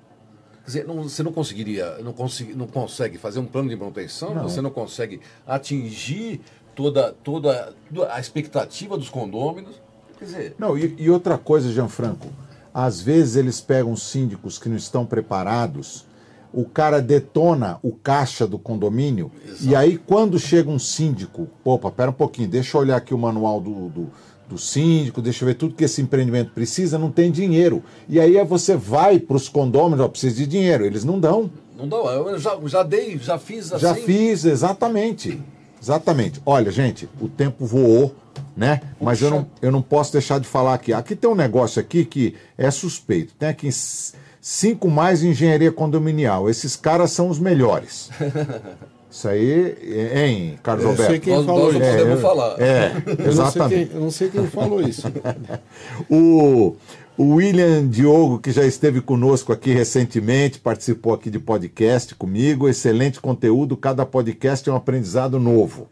Speaker 2: Quer dizer, não- você não conseguiria, não, consegui, não consegue fazer um plano de manutenção, você não consegue atingir toda, toda a expectativa dos condôminos. Quer dizer,
Speaker 1: Não, e, e outra coisa, Gianfranco, às vezes eles pegam síndicos que não estão preparados, o cara detona o caixa do condomínio, e aí quando chega um síndico, opa, pera um pouquinho, deixa eu olhar aqui o manual do, do, do síndico, deixa eu ver tudo que esse empreendimento precisa, não tem dinheiro. E aí é você vai para os condôminos, ó, precisa de dinheiro, eles não dão.
Speaker 2: não dá, eu já, já dei, já fiz assim.
Speaker 1: Já fiz, exatamente. Exatamente. Olha, gente, o tempo voou, né? Mas eu não, eu não posso deixar de falar aqui. Aqui tem um negócio aqui que é suspeito. Tem aqui cinco mais engenharia condominial. Esses caras são os melhores. Isso aí, hein, Carlos
Speaker 3: Eu sei
Speaker 1: Alberto?
Speaker 3: quem
Speaker 2: Nós,
Speaker 3: falou
Speaker 2: nós podemos
Speaker 1: eu-
Speaker 2: falar.
Speaker 1: É,
Speaker 3: Eu não, sei
Speaker 1: exatamente.
Speaker 3: quem, eu não sei quem falou isso.
Speaker 1: O, o William Diogo, que já esteve conosco aqui recentemente, participou aqui de podcast comigo. Excelente conteúdo, cada podcast é um aprendizado novo.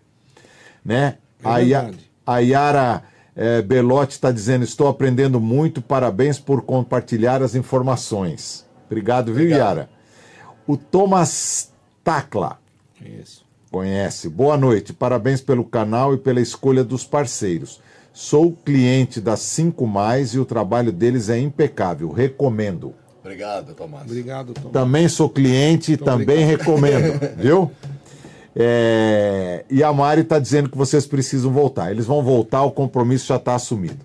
Speaker 1: Né?
Speaker 3: É
Speaker 1: a, Ya-
Speaker 3: verdade.
Speaker 1: A Yara eh, Belotti está dizendo: estou aprendendo muito, parabéns por compartilhar as informações. Obrigado, viu,
Speaker 2: Obrigado.
Speaker 1: Yara? O Thomas Tacla.
Speaker 3: Isso.
Speaker 1: Conhece. Boa noite, parabéns pelo canal e pela escolha dos parceiros. Sou cliente da 5 Mais e o trabalho deles é impecável. Recomendo.
Speaker 2: Obrigado, Tomás.
Speaker 3: Obrigado, Tom.
Speaker 1: Também sou cliente e também recomendo, viu? É, E a Mari está dizendo que vocês precisam voltar. Eles vão voltar, o compromisso já está assumido.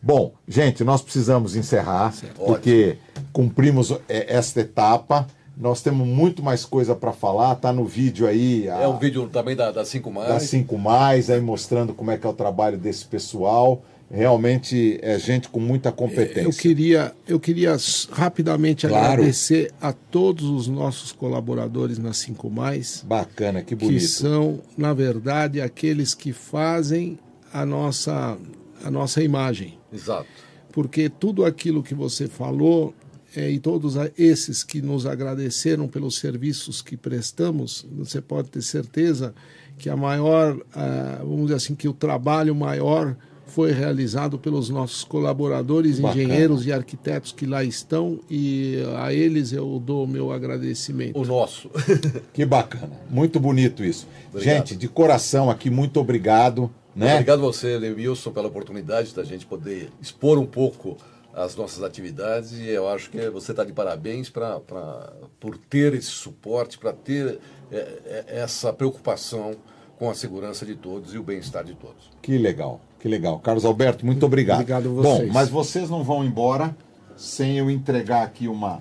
Speaker 1: Bom, gente, nós precisamos encerrar, porque cumprimos é, esta etapa, Nós temos muito mais coisa para falar, tá no vídeo aí. a-
Speaker 2: É um vídeo também da, da 5 mais.
Speaker 1: da 5 mais, aí mostrando como é que é o trabalho desse pessoal. Realmente é gente com muita competência.
Speaker 3: Eu queria, eu queria rapidamente
Speaker 1: Claro.
Speaker 3: agradecer a todos os nossos colaboradores na 5 Mais,
Speaker 1: Bacana, que
Speaker 3: que
Speaker 1: bonito.
Speaker 3: são, na verdade, aqueles que fazem a nossa, a nossa imagem.
Speaker 2: Exato.
Speaker 3: porque tudo aquilo que você falou é, e todos esses que nos agradeceram pelos serviços que prestamos, você pode ter certeza que a maior, ah, vamos dizer assim, que o trabalho maior foi realizado pelos nossos colaboradores,
Speaker 1: Bacana.
Speaker 3: engenheiros e arquitetos que lá estão e a eles eu dou o meu agradecimento.
Speaker 2: O nosso.
Speaker 1: Que bacana. Muito bonito isso.
Speaker 2: Obrigado.
Speaker 1: Gente, de coração aqui, muito obrigado. Né?
Speaker 2: Obrigado você, Wilson, pela oportunidade da gente poder expor um pouco as nossas atividades e eu acho que você está de parabéns pra, pra, por ter esse suporte, para ter é, é, essa preocupação com a segurança de todos e o bem-estar de todos.
Speaker 1: Que legal, que legal. Carlos Alberto, muito obrigado.
Speaker 3: Obrigado a
Speaker 1: Bom,
Speaker 3: vocês.
Speaker 1: mas vocês não vão embora sem eu entregar aqui uma,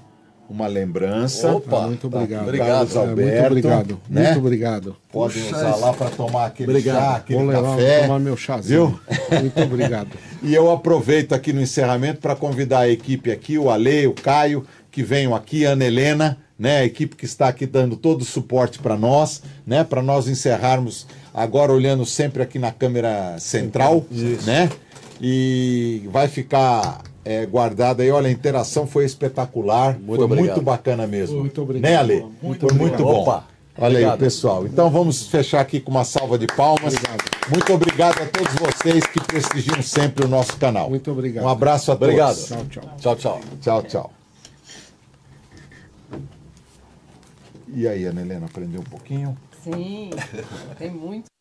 Speaker 1: uma lembrança.
Speaker 2: Opa,
Speaker 3: Ah, muito obrigado.
Speaker 2: Obrigado,
Speaker 1: Carlos
Speaker 3: É,
Speaker 1: Alberto.
Speaker 3: muito obrigado.
Speaker 1: né?
Speaker 3: Muito obrigado.
Speaker 1: Podem
Speaker 2: Puxa,
Speaker 1: usar
Speaker 2: isso.
Speaker 1: lá para tomar aquele
Speaker 2: Obrigado.
Speaker 1: chá, aquele
Speaker 3: Vou levar
Speaker 1: café.
Speaker 3: tomar meu chazinho. Muito obrigado.
Speaker 1: E eu aproveito aqui no encerramento para convidar a equipe aqui, o Ale, o Caio, que venham aqui, a Ana Helena, né, a equipe que está aqui dando todo o suporte para nós, né, para nós encerrarmos agora olhando sempre aqui na câmera central, né? E vai ficar é, guardado aí. Olha, a interação foi espetacular,
Speaker 2: Muito
Speaker 1: foi
Speaker 2: obrigado.
Speaker 1: muito bacana mesmo.
Speaker 3: Muito obrigado.
Speaker 1: Né, Ale?
Speaker 3: Muito
Speaker 1: foi muito
Speaker 3: obrigado.
Speaker 1: bom.
Speaker 2: Opa,
Speaker 1: Olha
Speaker 2: obrigado.
Speaker 1: aí, pessoal. Então vamos fechar aqui com uma salva de palmas.
Speaker 3: Obrigado.
Speaker 1: Muito obrigado a todos vocês que prestigiam sempre o nosso canal.
Speaker 3: Muito obrigado.
Speaker 1: Um abraço a todos.
Speaker 2: Obrigado.
Speaker 3: Tchau, tchau.
Speaker 2: Tchau, tchau.
Speaker 1: Tchau, tchau. E aí, Ana Helena, aprendeu um pouquinho?
Speaker 5: Sim, tem muito.